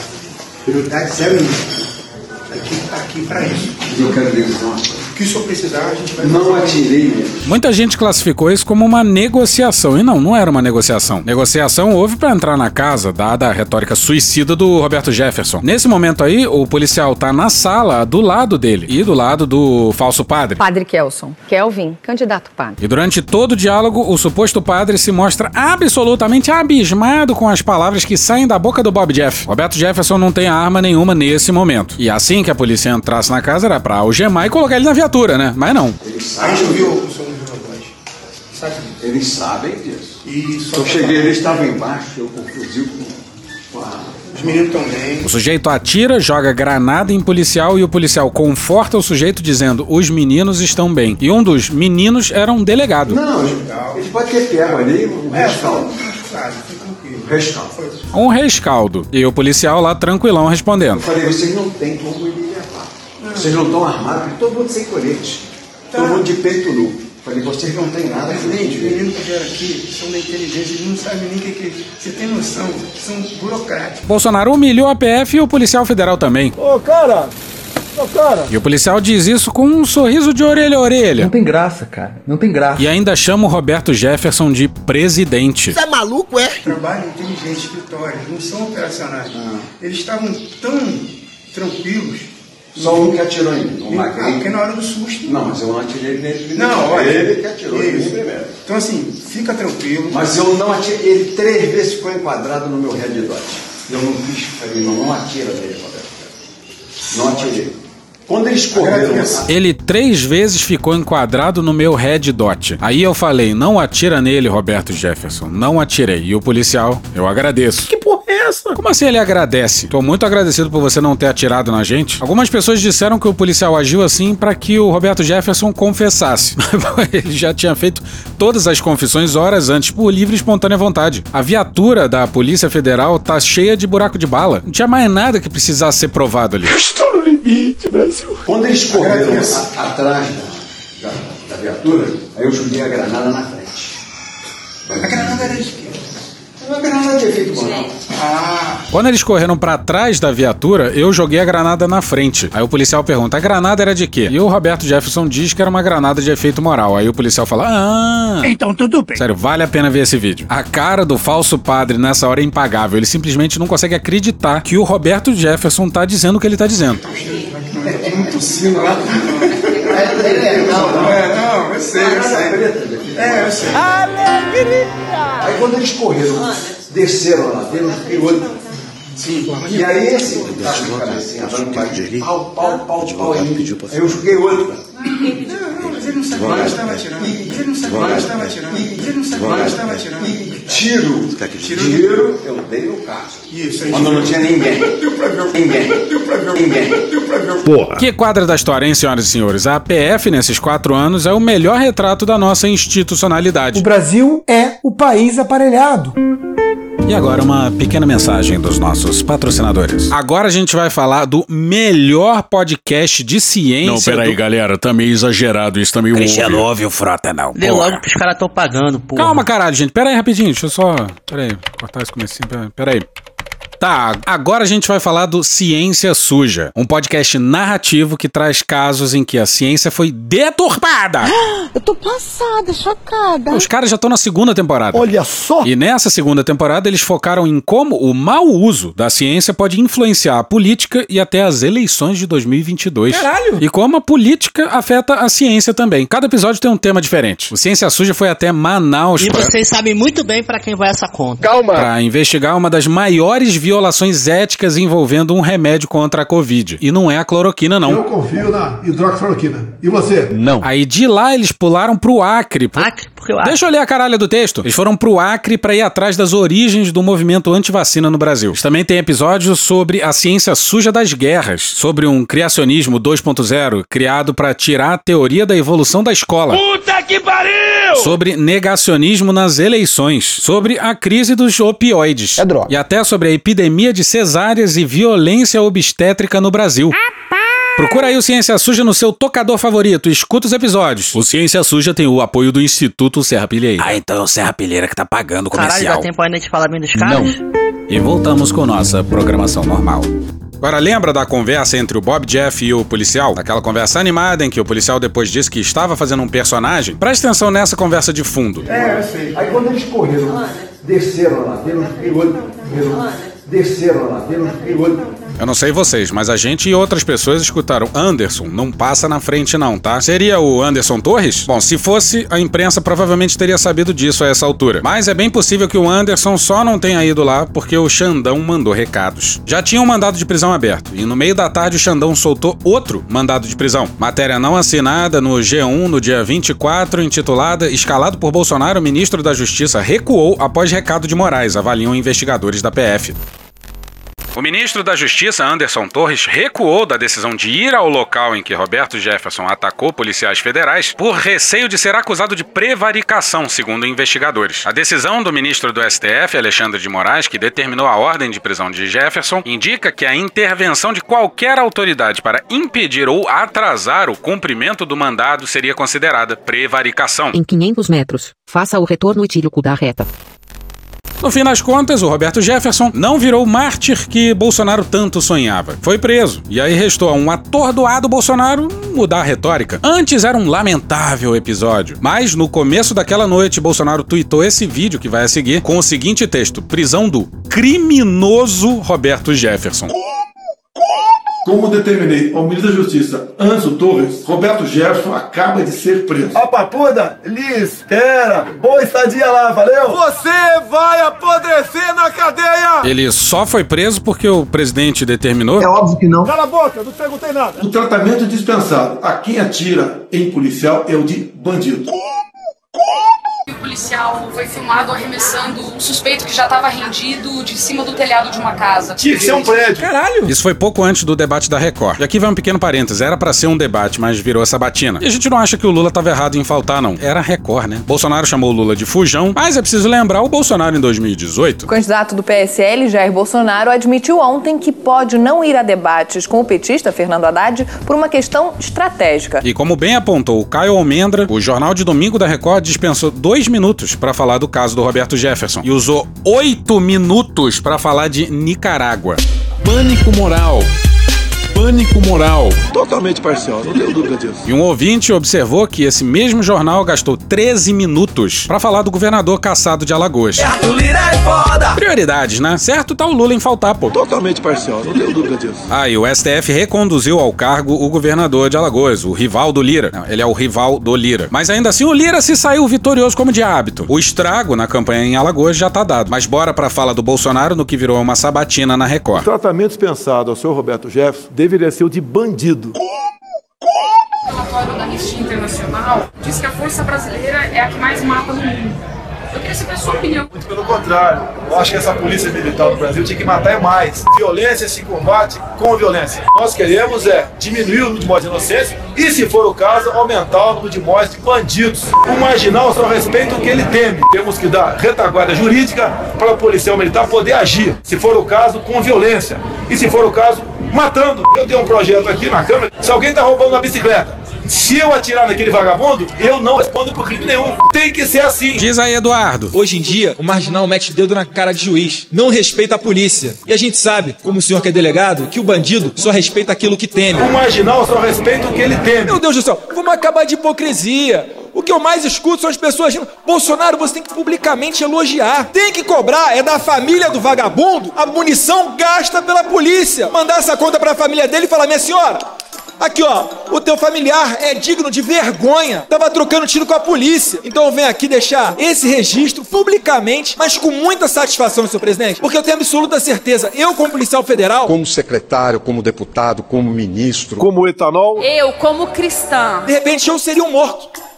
Prioridade zero Aqui, aqui para isso. Eu quero ver então. O que o senhor precisar, a gente vai Não atirei. Muita gente classificou isso como uma negociação. E não, não era uma negociação. Negociação houve pra entrar na casa, dada a retórica suicida do Roberto Jefferson. Nesse momento aí, o policial tá na sala do lado dele e do lado do falso padre. Padre Kelson. Kelvin, candidato padre. E durante todo o diálogo, o suposto padre se mostra absolutamente abismado com as palavras que saem da boca do Bob Jeff. Roberto Jefferson não tem arma nenhuma nesse momento. E assim que a polícia entrasse na casa, era pra algemar e colocar ele na viatura, né? Mas não. A gente não viu o viu a voz. Sabe? Eles sabem disso. E só Eu cheguei, eles estavam embaixo, eu fuzil com. a- Os meninos estão bem. O sujeito atira, joga granada em policial e o policial conforta o sujeito dizendo: os meninos estão bem. E um dos meninos era um delegado. Não, eles, eles podem ter pego ali um É, rescaldo. Rescaldo. Um rescaldo. E o policial lá tranquilão respondendo. Eu falei, vocês não têm como levar. Vocês não estão armados, porque todo mundo sem colete. Tá. Todo mundo de peito nu. Falei, vocês não têm nada. Presidente, os meninos que vieram aqui são da inteligência, eles não sabem nem o que, que Você tem noção, são burocráticos. Bolsonaro humilhou a PF e o policial federal também. Ô, cara! Ô, cara! E o policial diz isso com um sorriso de orelha a orelha. Não tem graça, cara. Não tem graça. E ainda chama o Roberto Jefferson de presidente. é maluco, é? Trabalham inteligente, escritórios, não são operacionais. Eles estavam tão tranquilos. Só um que atirou em mim, o Ah, porque na hora do susto. Não, mas eu não atirei nele primeiro. Não, olha. Ele que atirou em mim primeiro. Então, assim, fica tranquilo. Mas eu não atirei. Ele três vezes ficou enquadrado no meu red dot. Eu não quis, falei, não, não atira nele, Roberto. Não atirei. Quando eles correram. Ele três vezes ficou enquadrado no meu red dot. Aí eu falei, não atira nele, Roberto Jefferson. Não atirei. E o policial, eu agradeço. Que porra é essa? Como assim ele agradece? Tô muito agradecido por você não ter atirado na gente. Algumas pessoas disseram que o policial agiu assim para que o Roberto Jefferson confessasse. ele já tinha feito todas as confissões horas antes, por livre e espontânea vontade. A viatura da Polícia Federal tá cheia de buraco de bala. Não tinha mais nada que precisasse ser provado ali. Estou no limite, Brasil. Quando eles correram a- atrás da, da, da viatura, aí eu joguei a granada na frente. A granada era de uma granada de efeito moral. Ah, Quando eles correram pra trás da viatura, eu joguei a granada na frente. Aí o policial pergunta: a granada era de quê? E o Roberto Jefferson diz que era uma granada de efeito moral. Aí o policial fala: ah. Então tudo bem. Sério, vale a pena ver esse vídeo. A cara do falso padre nessa hora é impagável. Ele simplesmente não consegue acreditar que o Roberto Jefferson tá dizendo o que ele tá dizendo. Um tossindo lá. Não, é, não, eu sei, eu sei. É, eu sei. Aí quando eles correram, desceram lá dentro, eu fiquei Sim. E aí esse que tava com a cabecinha dando vai, pau, pau, pau, pau. Aí aí eu joguei olho. Não, mas ele não sabia que estava atirando. Ele não sabia que estava atirando. Ele não sabia que estava atirando. Tiro. Tiro eu dei no carro. Isso, aí. Quando não tinha ninguém. Ninguém. Porra. Que quadra da história, hein, senhoras e senhores? A APF, nesses quatro anos, é o melhor retrato da nossa institucionalidade. O Brasil é o país aparelhado. E agora uma pequena mensagem dos nossos patrocinadores. Agora a gente vai falar do melhor podcast de ciência. Não, peraí, do... galera, tá meio exagerado isso, tá meio Cristiano, óbvio. ouve o Frota, não. Dê porra. logo que os caras estão pagando, porra. Calma, caralho, gente. Pera aí, rapidinho. Deixa eu só. Pera aí. Cortar esse comecinho. Pera, pera aí. Tá, agora a gente vai falar do Ciência Suja, um podcast narrativo que traz casos em que a ciência foi deturpada. Eu tô passada, chocada. Os caras já estão na segunda temporada. Olha só! E nessa segunda temporada eles focaram em como o mau uso da ciência pode influenciar a política e até as eleições de 2022. Caralho! E como a política afeta a ciência também. Cada episódio tem um tema diferente. O Ciência Suja foi até Manaus E pra- vocês sabem muito bem pra quem vai essa conta. Calma! Pra investigar uma das maiores violações éticas envolvendo um remédio contra a Covid. E não é a cloroquina, não. Eu confio na hidroxicloroquina. E você? Não. Aí de lá eles pularam pro Acre. Acre? Por que o Acre? Deixa eu ler a caralha do texto. Eles foram pro Acre pra ir atrás das origens do movimento antivacina no Brasil. Eles também têm episódios sobre a ciência suja das guerras, sobre um criacionismo 2.0 criado pra tirar a teoria da evolução da escola. Puta que pariu! Sobre negacionismo nas eleições, sobre a crise dos opioides. É droga. E até sobre a epidemia de cesáreas e violência obstétrica no Brasil. Procura aí o Ciência Suja no seu tocador favorito, escuta os episódios. O Ciência Suja tem o apoio do Instituto Serra Pilheira. Ah, então é o Serra Pilheira que tá pagando o Caralho, comercial. dá tempo ainda de falar bem dos caras? Não. E voltamos com nossa programação normal. Agora lembra da conversa entre o Bob Jeff e o policial? Aquela conversa animada em que o policial depois disse que estava fazendo um personagem? Preste atenção nessa conversa de fundo. É, eu sei. Aí quando eles correram, desceram lá, deram um pirulo, pirulo, desceram lá, deram um pirulo. Eu não sei vocês, mas a gente e outras pessoas escutaram Anderson, não passa na frente não, tá? Seria o Anderson Torres? Bom, se fosse, a imprensa provavelmente teria sabido disso a essa altura. Mas é bem possível que o Anderson só não tenha ido lá porque o Xandão mandou recados. Já tinha um mandado de prisão aberto, e no meio da tarde o Xandão soltou outro mandado de prisão. Matéria não assinada no G1 no dia 24, intitulada Escalado por Bolsonaro, o ministro da Justiça recuou após recado de Moraes, avaliam investigadores da PF. O ministro da Justiça, Anderson Torres, recuou da decisão de ir ao local em que Roberto Jefferson atacou policiais federais por receio de ser acusado de prevaricação, segundo investigadores. A decisão do ministro do STF, Alexandre de Moraes, que determinou a ordem de prisão de Jefferson, indica que a intervenção de qualquer autoridade para impedir ou atrasar o cumprimento do mandado seria considerada prevaricação. Em 500 metros, faça o retorno e tire o cu da reta. No fim das contas, o Roberto Jefferson não virou o mártir que Bolsonaro tanto sonhava. Foi preso. E aí restou a um atordoado Bolsonaro mudar a retórica. Antes era um lamentável episódio. Mas no começo daquela noite, Bolsonaro tweetou esse vídeo que vai a seguir com o seguinte texto: Prisão do criminoso Roberto Jefferson. Como determinei ao ministro da Justiça, Anso Torres, Roberto Jefferson acaba de ser preso. Ó, papuda, Liz, Tera, boa estadia lá, valeu? Você vai apodrecer na cadeia! Ele só foi preso porque o presidente determinou? É óbvio que não. Cala a boca, não perguntei nada. O tratamento dispensado a quem atira em policial é o de bandido. O policial foi filmado arremessando um suspeito que já estava rendido de cima do telhado de uma casa. Tinha que ser um prédio. Caralho! Isso foi pouco antes do debate da Record. E aqui vai um pequeno parênteses. Era pra ser um debate, mas virou essa batina. E a gente não acha que o Lula tava errado em faltar, não. Era Record, né? Bolsonaro chamou o Lula de fujão, mas é preciso lembrar o Bolsonaro em 2018. O candidato do PSL, Jair Bolsonaro, admitiu ontem que pode não ir a debates com o petista Fernando Haddad por uma questão estratégica. E como bem apontou o Caio Almendra, o Jornal de Domingo da Record dispensou dois minutos para falar do caso do Roberto Jefferson e usou oito minutos para falar de Nicarágua. Pânico moral. Pânico moral. Totalmente parcial, não tenho dúvida disso. E um ouvinte observou que esse mesmo jornal gastou 13 minutos para falar do governador caçado de Alagoas. Certo, Lira é foda! Prioridades, né? Certo tá o Lula em faltar, pô. Totalmente parcial, não tenho dúvida disso. Ah, e o STF reconduziu ao cargo o governador de Alagoas, o rival do Lira. Não, ele é o rival do Lira. Mas ainda assim, o Lira se saiu vitorioso como de hábito. O estrago na campanha em Alagoas já tá dado. Mas bora pra fala do Bolsonaro no que virou uma sabatina na O Record. tratamento dispensado ao senhor Roberto Jefferson deveria ser o de bandido. O relatório da Anistia Internacional diz que a força brasileira é a que mais mata no mundo. Eu queria saber a sua opinião. Muito pelo contrário. Eu acho que essa polícia militar do Brasil tinha que matar é mais. Violência se combate com violência. Nós queremos é diminuir o número de mortes inocentes e, se for o caso, aumentar o número de mortes de bandidos. O marginal só respeita o que ele teme. Temos que dar retaguarda jurídica para o policial militar poder agir, se for o caso, com violência. E, se for o caso, matando. Eu tenho um projeto aqui na Câmara. Se alguém está roubando uma bicicleta, se eu atirar naquele vagabundo, eu não respondo por crime nenhum. Tem que ser assim. Diz aí, Eduardo. Hoje em dia, o marginal mete dedo na cara de juiz, não respeita a polícia. E a gente sabe, como o senhor que é delegado, que o bandido só respeita aquilo que teme. O marginal só respeita o que ele teme. Meu Deus do céu, vamos acabar de hipocrisia. O que eu mais escuto são as pessoas dizendo: Bolsonaro, você tem que publicamente elogiar. Tem que cobrar, é da família do vagabundo, a munição gasta pela polícia. Mandar essa conta pra família dele e falar: minha senhora, Aqui, ó, o teu familiar é digno de vergonha. Tava trocando tiro com a polícia. Então eu venho aqui deixar esse registro publicamente, mas com muita satisfação, senhor presidente, porque eu tenho absoluta certeza, eu como policial federal, Como secretário, como deputado, como ministro. Como etanol. Eu, como cristã, de repente eu seria um morto.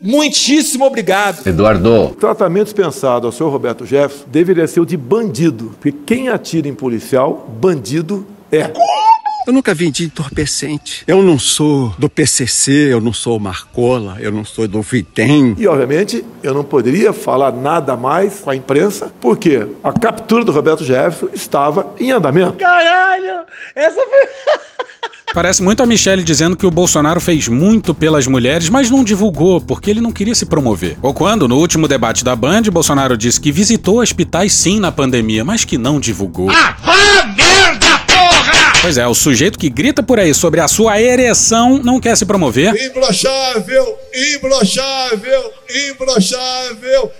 Muitíssimo obrigado. Eduardo. O tratamento dispensado ao senhor Roberto Jefferson deveria ser o de bandido. Porque quem atira em policial, bandido é. Eu nunca vendi entorpecente. Eu não sou do PCC, eu não sou Marcola, eu não sou do Vitem. E, obviamente, eu não poderia falar nada mais com a imprensa, porque a captura do Roberto Jefferson estava em andamento. Caralho! Essa foi. Parece muito a Michelle dizendo que o Bolsonaro fez muito pelas mulheres, mas não divulgou, porque ele não queria se promover. Ou quando, no último debate da Band, Bolsonaro disse que visitou hospitais sim na pandemia, mas que não divulgou. Ah, merda! Pois é, o sujeito que grita por aí sobre a sua ereção não quer se promover. Imbrochável, imbrochável, imbrochável,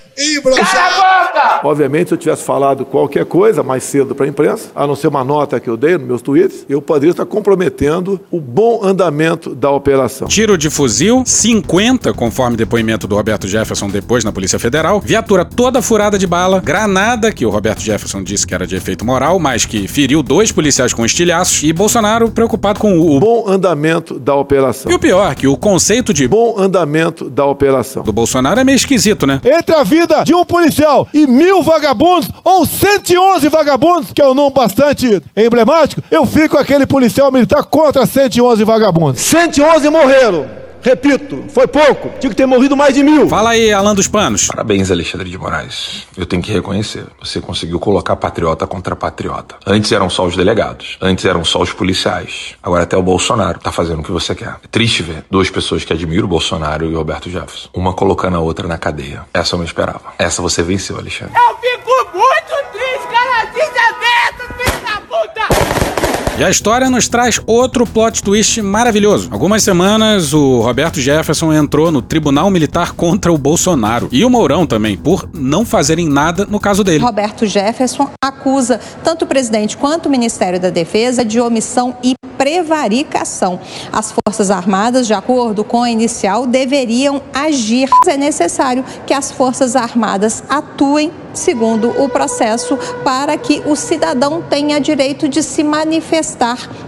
Obviamente, se eu tivesse falado qualquer coisa mais cedo para a imprensa, a não ser uma nota que eu dei nos meus tweets, eu poderia estar comprometendo o bom andamento da operação. Tiro de fuzil, 50, conforme depoimento do Roberto Jefferson depois na Polícia Federal, viatura toda furada de bala, granada, que o Roberto Jefferson disse que era de efeito moral, mas que feriu dois policiais com estilhaços, e Bolsonaro preocupado com o bom andamento da operação. E o pior, que o conceito de bom andamento da operação do Bolsonaro é meio esquisito, né? Entre a vida de um policial e mil vagabundos, ou 111 vagabundos, que é um nome bastante emblemático, eu fico aquele policial militar contra 111 vagabundos. 111 morreram. Repito, foi pouco. Tinha que ter morrido mais de mil. Fala aí, Alan dos Panos. Parabéns, Alexandre de Moraes. Eu tenho que reconhecer. Você conseguiu colocar patriota contra patriota. Antes eram só os delegados. Antes eram só os policiais. Agora até o Bolsonaro tá fazendo o que você quer. É triste ver duas pessoas que admiram o Bolsonaro e o Roberto Jefferson. Uma colocando a outra na cadeia. Essa eu não esperava. Essa você venceu, Alexandre. Eu fico muito triste, cara. Desaberto, filho da puta! E a história nos traz outro plot twist maravilhoso. Algumas semanas, o Roberto Jefferson entrou no Tribunal Militar contra o Bolsonaro. E o Mourão também, por não fazerem nada no caso dele. Roberto Jefferson acusa tanto o presidente quanto o Ministério da Defesa de omissão e prevaricação. As Forças Armadas, de acordo com a inicial, deveriam agir. É necessário que as Forças Armadas atuem segundo o processo, para que o cidadão tenha direito de se manifestar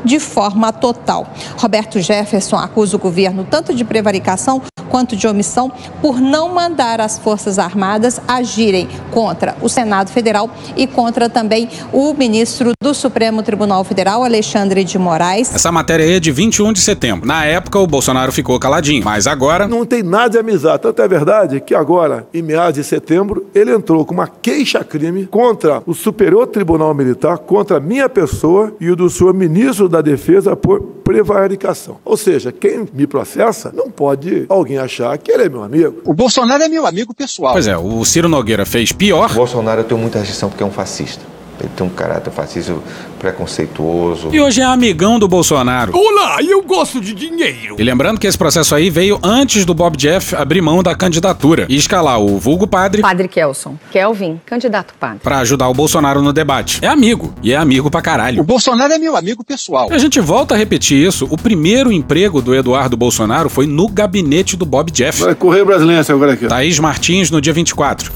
de forma total. Roberto Jefferson acusa o governo tanto de prevaricação quanto de omissão por não mandar as Forças Armadas agirem contra o Senado Federal e contra também o ministro do Supremo Tribunal Federal, Alexandre de Moraes. Essa matéria aí é de 21 de setembro. Na época, o Bolsonaro ficou caladinho, mas agora. Não tem nada de amizade. Tanto é verdade que agora, em meados de setembro, ele entrou com uma queixa-crime contra o Superior Tribunal Militar, contra a minha pessoa e o do senhor ministro da Defesa por prevaricação. Ou seja, quem me processa não pode alguém achar que ele é meu amigo. O Bolsonaro é meu amigo pessoal. Pois é, o Ciro Nogueira fez pior. O Bolsonaro eu tenho muita restrição porque é um fascista. Ele tem um caráter fascista preconceituoso. E hoje é amigão do Bolsonaro. Olá, eu gosto de dinheiro. E lembrando que esse processo aí veio antes do Bob Jeff abrir mão da candidatura e escalar o vulgo padre. Padre Kelson. Kelvin, candidato padre. Pra ajudar o Bolsonaro no debate. É amigo. E é amigo pra caralho. O Bolsonaro é meu amigo pessoal. E a gente volta a repetir isso. O primeiro emprego do Eduardo Bolsonaro foi no gabinete do Bob Jeff. Vai correr brasileiro agora aqui. Thaís Martins no dia 24.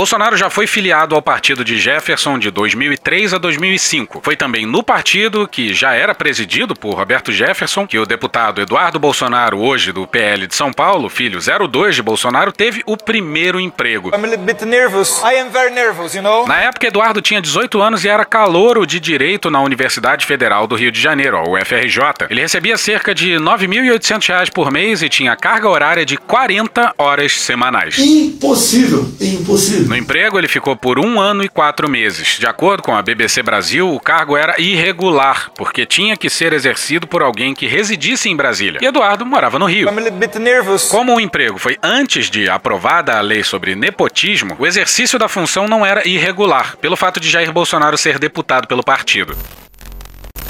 Bolsonaro já foi filiado ao partido de Jefferson de 2003 a 2005. Foi também no partido que já era presidido por Roberto Jefferson que o deputado Eduardo Bolsonaro, hoje do PL de São Paulo, filho 02 de Bolsonaro, teve o primeiro emprego. I'm a little bit nervous. I am very nervous, you know? Na época, Eduardo tinha 18 anos e era calouro de Direito na Universidade Federal do Rio de Janeiro, a UFRJ. Ele recebia cerca de R$ 9.800 por mês e tinha carga horária de 40 horas semanais. Impossível, impossível. No emprego, ele ficou por um ano e quatro meses. De acordo com a BBC Brasil, o cargo era irregular, porque tinha que ser exercido por alguém que residisse em Brasília. E Eduardo morava no Rio. Como o emprego foi antes de aprovada a lei sobre nepotismo, o exercício da função não era irregular, pelo fato de Jair Bolsonaro ser deputado pelo partido.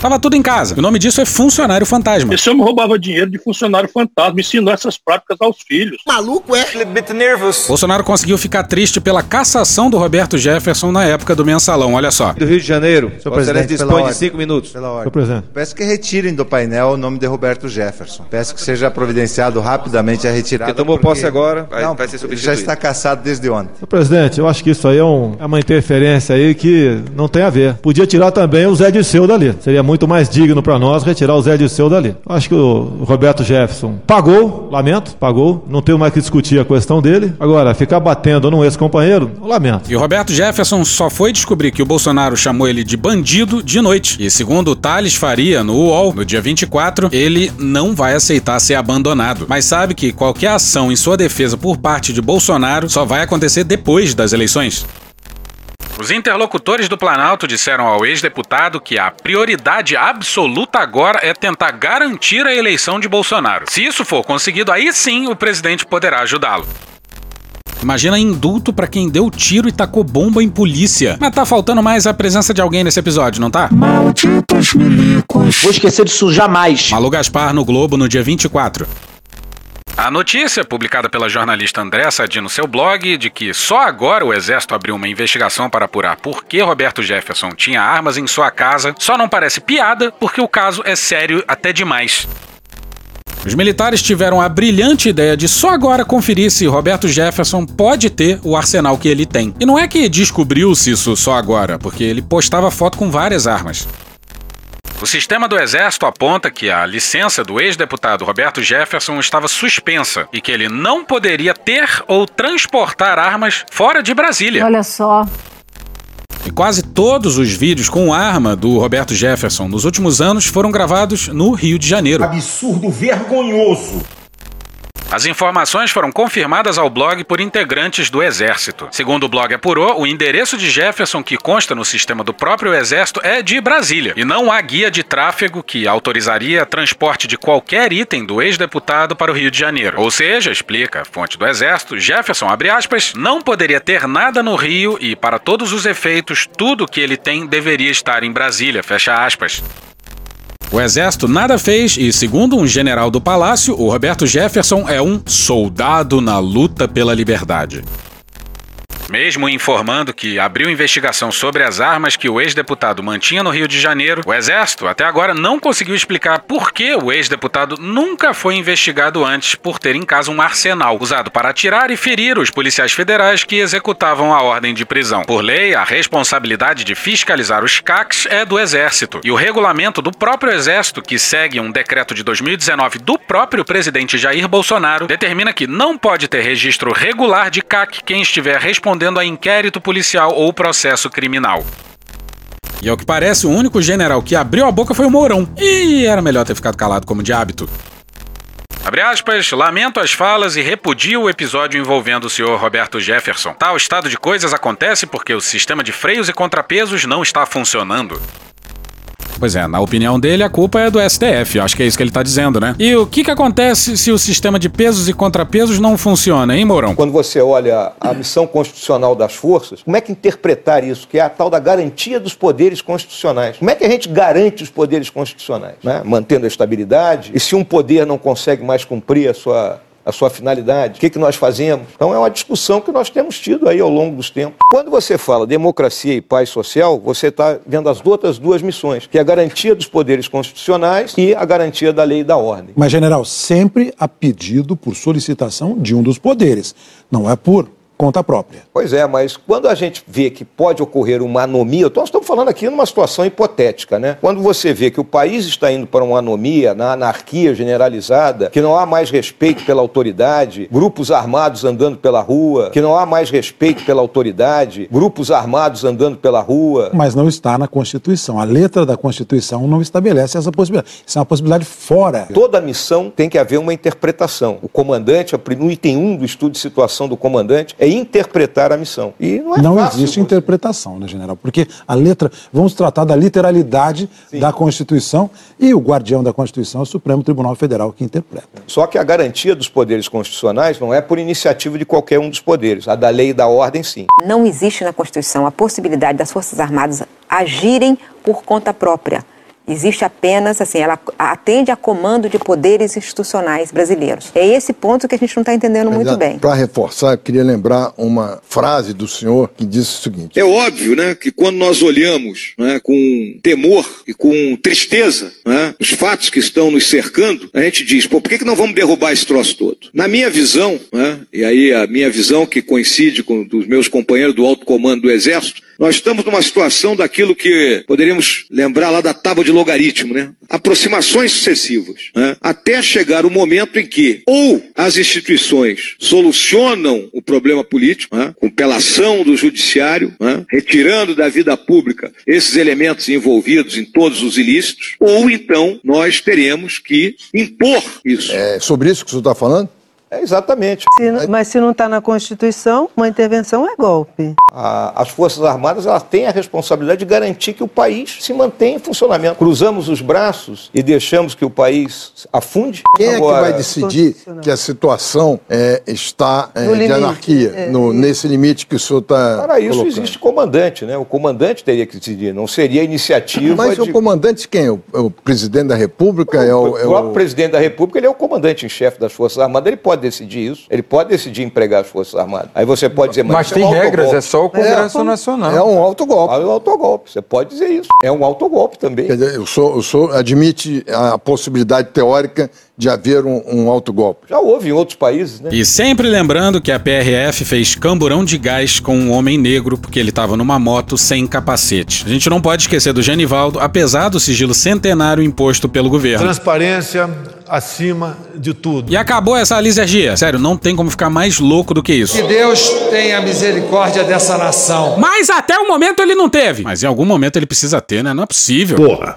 Tava tudo em casa. O nome disso é funcionário fantasma. Esse homem roubava dinheiro de funcionário fantasma, ensinou essas práticas aos filhos. Maluco é? A little bit nervous. Bolsonaro conseguiu ficar triste pela cassação do Roberto Jefferson na época do mensalão, olha só. Do Rio de Janeiro, Senhor presidente, dispõe de cinco minutos. Pela ordem. Senhor presidente. Peço que retirem do painel o nome de Roberto Jefferson. Peço que seja providenciado rapidamente a retirada. Porque tomou posse agora, vai- Não, vai ser substituído. já está caçado desde ontem. Senhor presidente, eu acho que isso aí é, um- é uma interferência aí que não tem a ver. Podia tirar também o Zé Disseu dali. Seria muito mais digno para nós retirar o Zé Disseu dali. Acho que o Roberto Jefferson pagou, lamento, pagou. Não tenho mais que discutir a questão dele. Agora, ficar batendo num ex-companheiro, lamento. E o Roberto Jefferson só foi descobrir que o Bolsonaro chamou ele de bandido de noite. E segundo o Thales Faria no UOL, no dia 24, ele não vai aceitar ser abandonado. Mas sabe que qualquer ação em sua defesa por parte de Bolsonaro só vai acontecer depois das eleições. Os interlocutores do Planalto disseram ao ex-deputado que a prioridade absoluta agora é tentar garantir a eleição de Bolsonaro. Se isso for conseguido, aí sim o presidente poderá ajudá-lo. Imagina indulto pra quem deu tiro e tacou bomba em polícia. Mas tá faltando mais a presença de alguém nesse episódio, não tá? Malditos milicos. Vou esquecer disso jamais. Malu Gaspar no Globo no dia 24. A notícia, publicada pela jornalista André Sadi no seu blog, de que só agora o Exército abriu uma investigação para apurar por que Roberto Jefferson tinha armas em sua casa, só não parece piada porque o caso é sério até demais. Os militares tiveram a brilhante ideia de só agora conferir se Roberto Jefferson pode ter o arsenal que ele tem. E não é que descobriu-se isso só agora, porque ele postava foto com várias armas. O sistema do Exército aponta que a licença do ex-deputado Roberto Jefferson estava suspensa e que ele não poderia ter ou transportar armas fora de Brasília. Olha só. E quase todos os vídeos com arma do Roberto Jefferson nos últimos anos foram gravados no Rio de Janeiro. Absurdo, vergonhoso. As informações foram confirmadas ao blog por integrantes do Exército. Segundo o blog apurou, o endereço de Jefferson que consta no sistema do próprio Exército é de Brasília, e não há guia de tráfego que autorizaria transporte de qualquer item do ex-deputado para o Rio de Janeiro. Ou seja, explica a fonte do Exército, Jefferson, abre aspas, não poderia ter nada no Rio e, para todos os efeitos, tudo que ele tem deveria estar em Brasília, fecha aspas. O exército nada fez e, segundo um general do palácio, o Roberto Jefferson é um soldado na luta pela liberdade. Mesmo informando que abriu investigação sobre as armas que o ex-deputado mantinha no Rio de Janeiro, o Exército até agora não conseguiu explicar por que o ex-deputado nunca foi investigado antes por ter em casa um arsenal usado para atirar e ferir os policiais federais que executavam a ordem de prisão. Por lei, a responsabilidade de fiscalizar os CACs é do Exército, e o regulamento do próprio Exército, que segue um decreto de 2019 do próprio presidente Jair Bolsonaro, determina que não pode ter registro regular de CAC quem estiver respondendo a inquérito policial ou processo criminal. E ao que parece, o único general que abriu a boca foi o Mourão. E era melhor ter ficado calado como de hábito. Abre aspas, lamento as falas e repudio o episódio envolvendo o senhor Roberto Jefferson. Tal estado de coisas acontece porque o sistema de freios e contrapesos não está funcionando. Pois é, na opinião dele, a culpa é do STF. Acho que é isso que ele tá dizendo, né? E o que, que acontece se o sistema de pesos e contrapesos não funciona, hein, Mourão? Quando você olha a missão constitucional das forças, como é que interpretar isso? Que é a tal da garantia dos poderes constitucionais. Como é que a gente garante os poderes constitucionais? Né? Mantendo a estabilidade. E se um poder não consegue mais cumprir a sua a sua finalidade, o que, que nós fazemos. Então é uma discussão que nós temos tido aí ao longo dos tempos. Quando você fala democracia e paz social, você está vendo as outras duas missões, que é a garantia dos poderes constitucionais e a garantia da lei e da ordem. Mas, general, sempre a pedido por solicitação de um dos poderes, não é por conta própria. Pois é, mas quando a gente vê que pode ocorrer uma anomia, então nós estamos falando aqui numa situação hipotética, né? Quando você vê que o país está indo para uma anomia, na anarquia generalizada, que não há mais respeito pela autoridade, grupos armados andando pela rua, que não há mais respeito pela autoridade, grupos armados andando pela rua. Mas não está na Constituição. A letra da Constituição não estabelece essa possibilidade. Isso é uma possibilidade fora. Toda missão tem que haver uma interpretação. O comandante, no item 1 do estudo de situação do comandante, é interpretar a missão. E não é Não fácil existe interpretação, né, general? Porque a letra, vamos tratar da literalidade da Constituição e o guardião da Constituição é o Supremo Tribunal Federal que interpreta. Só que a garantia dos poderes constitucionais não é por iniciativa de qualquer um dos poderes. A da lei e da ordem, sim. Não existe na Constituição a possibilidade das Forças Armadas agirem por conta própria. Existe apenas, assim, ela atende a comando de poderes institucionais brasileiros. É esse ponto que a gente não está entendendo muito bem. Para reforçar, eu queria lembrar uma frase do senhor que disse o seguinte: É óbvio, né, que quando nós olhamos né, com temor e com tristeza né, os fatos que estão nos cercando, a gente diz, pô, por que, que não vamos derrubar esse troço todo? Na minha visão, né, e aí a minha visão que coincide com dos meus companheiros do alto comando do Exército, nós estamos numa situação daquilo que poderíamos lembrar lá da tábua de logaritmo, né? Aproximações sucessivas, né? até chegar o momento em que ou as instituições solucionam o problema político, né? com pelação do judiciário, né? retirando da vida pública esses elementos envolvidos em todos os ilícitos, ou então nós teremos que impor isso. É sobre isso que o senhor está falando? É exatamente. Se- mas se não está na Constituição, uma intervenção é golpe. A- as Forças Armadas elas têm a responsabilidade de garantir que o país se mantenha em funcionamento. Cruzamos os braços e deixamos que o país afunde? Quem é que Agora- vai decidir que a situação é, está é, No de limite, anarquia, é. no- nesse limite que o senhor está Para isso colocando? existe comandante, né? O comandante teria que decidir, não seria a iniciativa Mas de... o comandante quem? O, o presidente da República? é o, é O próprio o- presidente da República ele é o comandante em chefe das Forças Armadas, ele pode decidir isso, ele pode decidir empregar as Forças Armadas. Aí você pode dizer, mas, Mas isso tem é um regras, autogolpe. é só o Congresso Nacional. É um autogolpe. É um autogolpe, você pode dizer isso. É um autogolpe também. Quer dizer, o senhor, o senhor admite a possibilidade teórica de haver um, um autogolpe? Já houve em outros países, né? E sempre lembrando que a PRF fez camburão de gás com um homem negro porque ele estava numa moto sem capacete. A gente não pode esquecer do Genivaldo, apesar do sigilo centenário imposto pelo governo. Transparência acima de tudo. E acabou essa lisergia. Sério, não tem como ficar mais louco do que isso. Que Deus tenha misericórdia dessa nação. Mas até o momento ele não teve. Mas em algum momento ele precisa ter, né? Não é possível. Porra.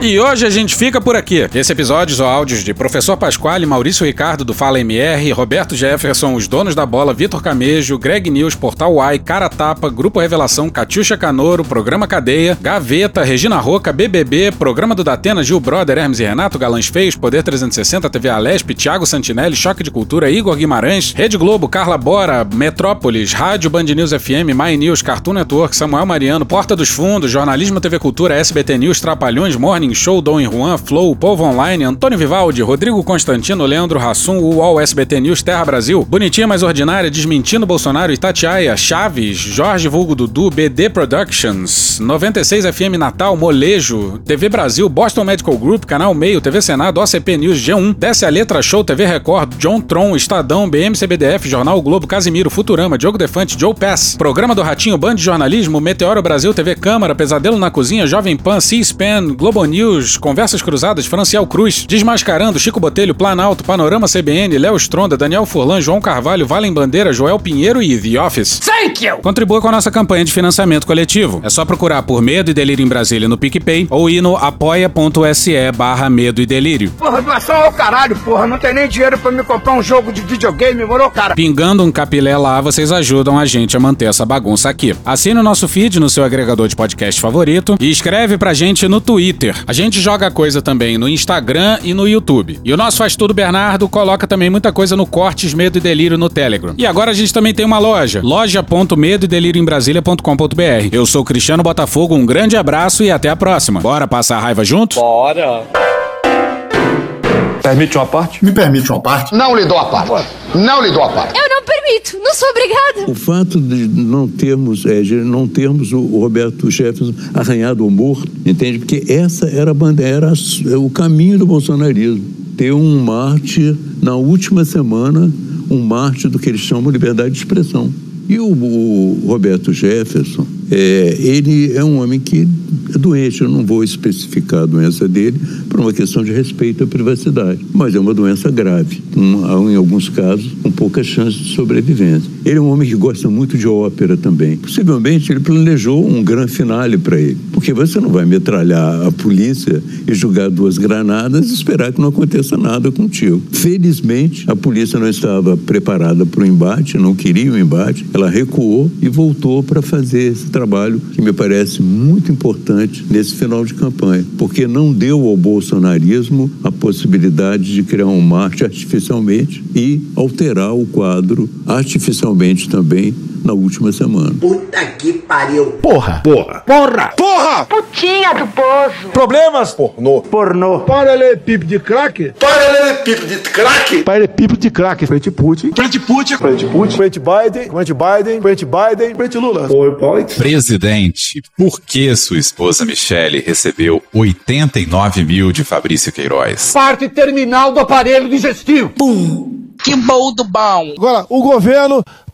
E hoje a gente fica por aqui. Esse episódio são áudios de Professor Pasquale, Maurício Ricardo do Fala MR, Roberto Jefferson, os donos da bola, Vitor Camejo, Greg News, Portal Uai, Cara Tapa, Grupo Revelação, Catiuxa Canoro, Programa Cadeia, Gaveta, Regina Roca, BBB, Programa do Datena, Gil Brother, Hermes e Renato, Galãs Feios, Poder 360, TV Alesp, Thiago Santinelli, Choque de Cultura, Igor Guimarães, Rede Globo, Carla Bora, Metrópolis, Rádio Band News FM, My News, Cartoon Network, Samuel Mariano, Porta dos Fundos, Jornalismo TV Cultura, SBT News, Trapalhões, Morning Show, Dom e Juan, Flow, Povo Online, Antônio Vivaldi, Rodrigo Constantino, Leandro Hassum, UOL, SBT News, Terra Brasil, Bonitinha Mais Ordinária, Desmentindo Bolsonaro, Itatiaia, Chaves, Jorge Vulgo Dudu, BD Productions, 96 FM Natal, Molejo, TV Brasil, Boston Medical Group, Canal Meio, TV Senado, OCP News, G1, Desce a Letra Show, TV Record, John Tron, Estadão, BMCBDF, Jornal Globo, Casimiro, Futurama, Diogo Defante, Joe Pass, Programa do Ratinho, Band de Jornalismo, Meteoro Brasil, TV Câmara, Pesadelo na Cozinha, Jovem Pan, C-SPAN, Globo News, Conversas Cruzadas, Franciel Cruz, Desmascarando, Chico Botelho, Planalto, Panorama CBN, Léo Stronda, Daniel Furlan, João Carvalho, Valem Bandeira, Joel Pinheiro e The Office. Thank you! Contribua com a nossa campanha de financiamento coletivo. É só procurar por Medo e Delírio em Brasília no PicPay ou ir no apoia.se barra Medo e Delírio. Porra, doação ao caralho, porra. Não tem nem dinheiro pra me comprar um jogo de videogame, moro, cara? Pingando um capilé lá, vocês ajudam a gente a manter essa bagunça aqui. Assine o nosso feed no seu agregador de podcast favorito e escreve pra gente no Twitter. A gente joga coisa também no Instagram e no YouTube. E o nosso Faz Tudo Bernardo coloca também muita coisa no Cortes Medo e Delírio no Telegram. E agora a gente também tem uma loja, loja.medoedelirioembrasilha.com.br. Eu sou Cristiano Botafogo, um grande abraço e até a próxima. Bora passar a raiva junto? Bora! Permite uma parte? Me permite uma parte? Não lhe dou a parte. Não lhe dou a parte. Eu não não sou obrigada. O fato de não termos, é, de não termos o Roberto Jefferson arranhado ou morto, entende? Porque essa era a bandeira, era o caminho do bolsonarismo. Ter um mártir, na última semana, um mártir do que eles chamam de liberdade de expressão. E o, o Roberto Jefferson, é, ele é um homem que é doente, eu não vou especificar a doença dele por uma questão de respeito à privacidade, mas é uma doença grave, com, em alguns casos, com poucas chances de sobrevivência. Ele é um homem que gosta muito de ópera também. Possivelmente ele planejou um grande finale para ele, porque você não vai metralhar a polícia e jogar duas granadas e esperar que não aconteça nada contigo. Felizmente, a polícia não estava preparada para o embate, não queria o embate, ela recuou e voltou para fazer esse trabalho que me parece muito importante nesse final de campanha, porque não deu ao bolsonarismo a possibilidade de criar um Marte artificialmente e alterar o quadro artificialmente também na última semana. Puta que pariu. Porra! Porra! Porra! Porra! Putinha do poço. Problemas? Pornô. Pornô. Paralelepípedo de crack? Paralelepípedo de crack. Paralelepípedo de crack. Frente Putin. Frente Putin. Frente Putin. Frente Biden. Frente Biden. Frente Biden. Frente Lula. Oi, pai. Presidente, por que sua esposa Michele recebeu 89 mil de Fabrício Queiroz? Parte terminal do aparelho digestivo. Pum. Que bom do bom. Agora, o governo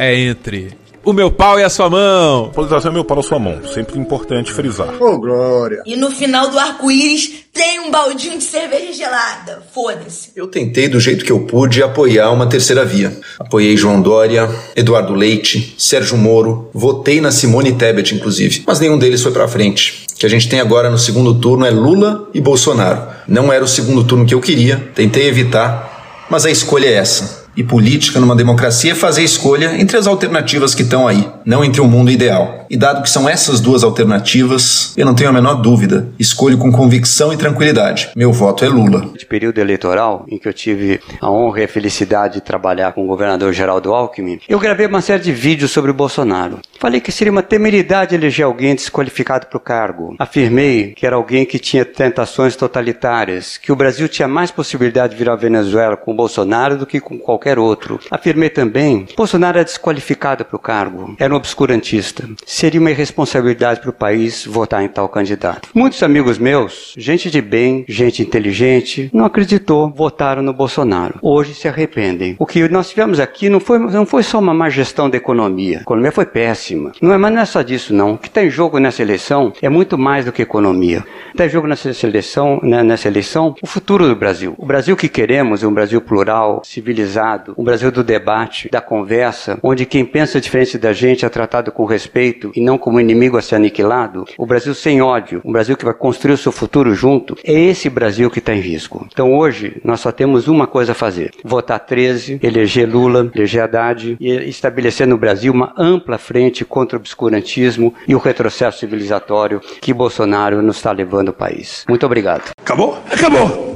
entre o meu pau e a sua mão. Polarização é meu pau e a sua mão. Sempre importante frisar. Ô, Glória. E no final do arco-íris tem um baldinho de cerveja gelada. Foda-se. Eu tentei, do jeito que eu pude, apoiar uma terceira via. Apoiei João Dória, Eduardo Leite, Sérgio Moro, votei na Simone Tebet, inclusive. Mas nenhum deles foi pra frente. O que a gente tem agora no segundo turno é Lula e Bolsonaro. Não era o segundo turno que eu queria, tentei evitar, mas a escolha é essa. E política numa democracia é fazer escolha entre as alternativas que estão aí, não entre o um mundo ideal. E dado que são essas duas alternativas, eu não tenho a menor dúvida. Escolho com convicção e tranquilidade. Meu voto é Lula. De período eleitoral, em que eu tive a honra e a felicidade de trabalhar com o governador Geraldo Alckmin, eu gravei uma série de vídeos sobre o Bolsonaro. Falei que seria uma temeridade eleger alguém desqualificado para o cargo. Afirmei que era alguém que tinha tentações totalitárias, que o Brasil tinha mais possibilidade de virar Venezuela com o Bolsonaro do que com qualquer outro. Afirmei também que Bolsonaro era desqualificado para o cargo, era um obscurantista seria uma irresponsabilidade para o país votar em tal candidato. Muitos amigos meus, gente de bem, gente inteligente, não acreditou, votaram no Bolsonaro. Hoje se arrependem. O que nós tivemos aqui não foi, não foi só uma má gestão da economia. A economia foi péssima. Não é, mas não é só disso, não. O que está em jogo nessa eleição é muito mais do que economia. Está em jogo nessa eleição, né, nessa eleição o futuro do Brasil. O Brasil que queremos é um Brasil plural, civilizado, um Brasil do debate, da conversa, onde quem pensa diferente da gente é tratado com respeito e não como inimigo a ser aniquilado, o Brasil sem ódio, um Brasil que vai construir o seu futuro junto, é esse Brasil que está em risco. Então hoje nós só temos uma coisa a fazer: votar 13, eleger Lula, eleger Haddad e estabelecer no Brasil uma ampla frente contra o obscurantismo e o retrocesso civilizatório que Bolsonaro nos está levando o país. Muito obrigado. Acabou? Acabou!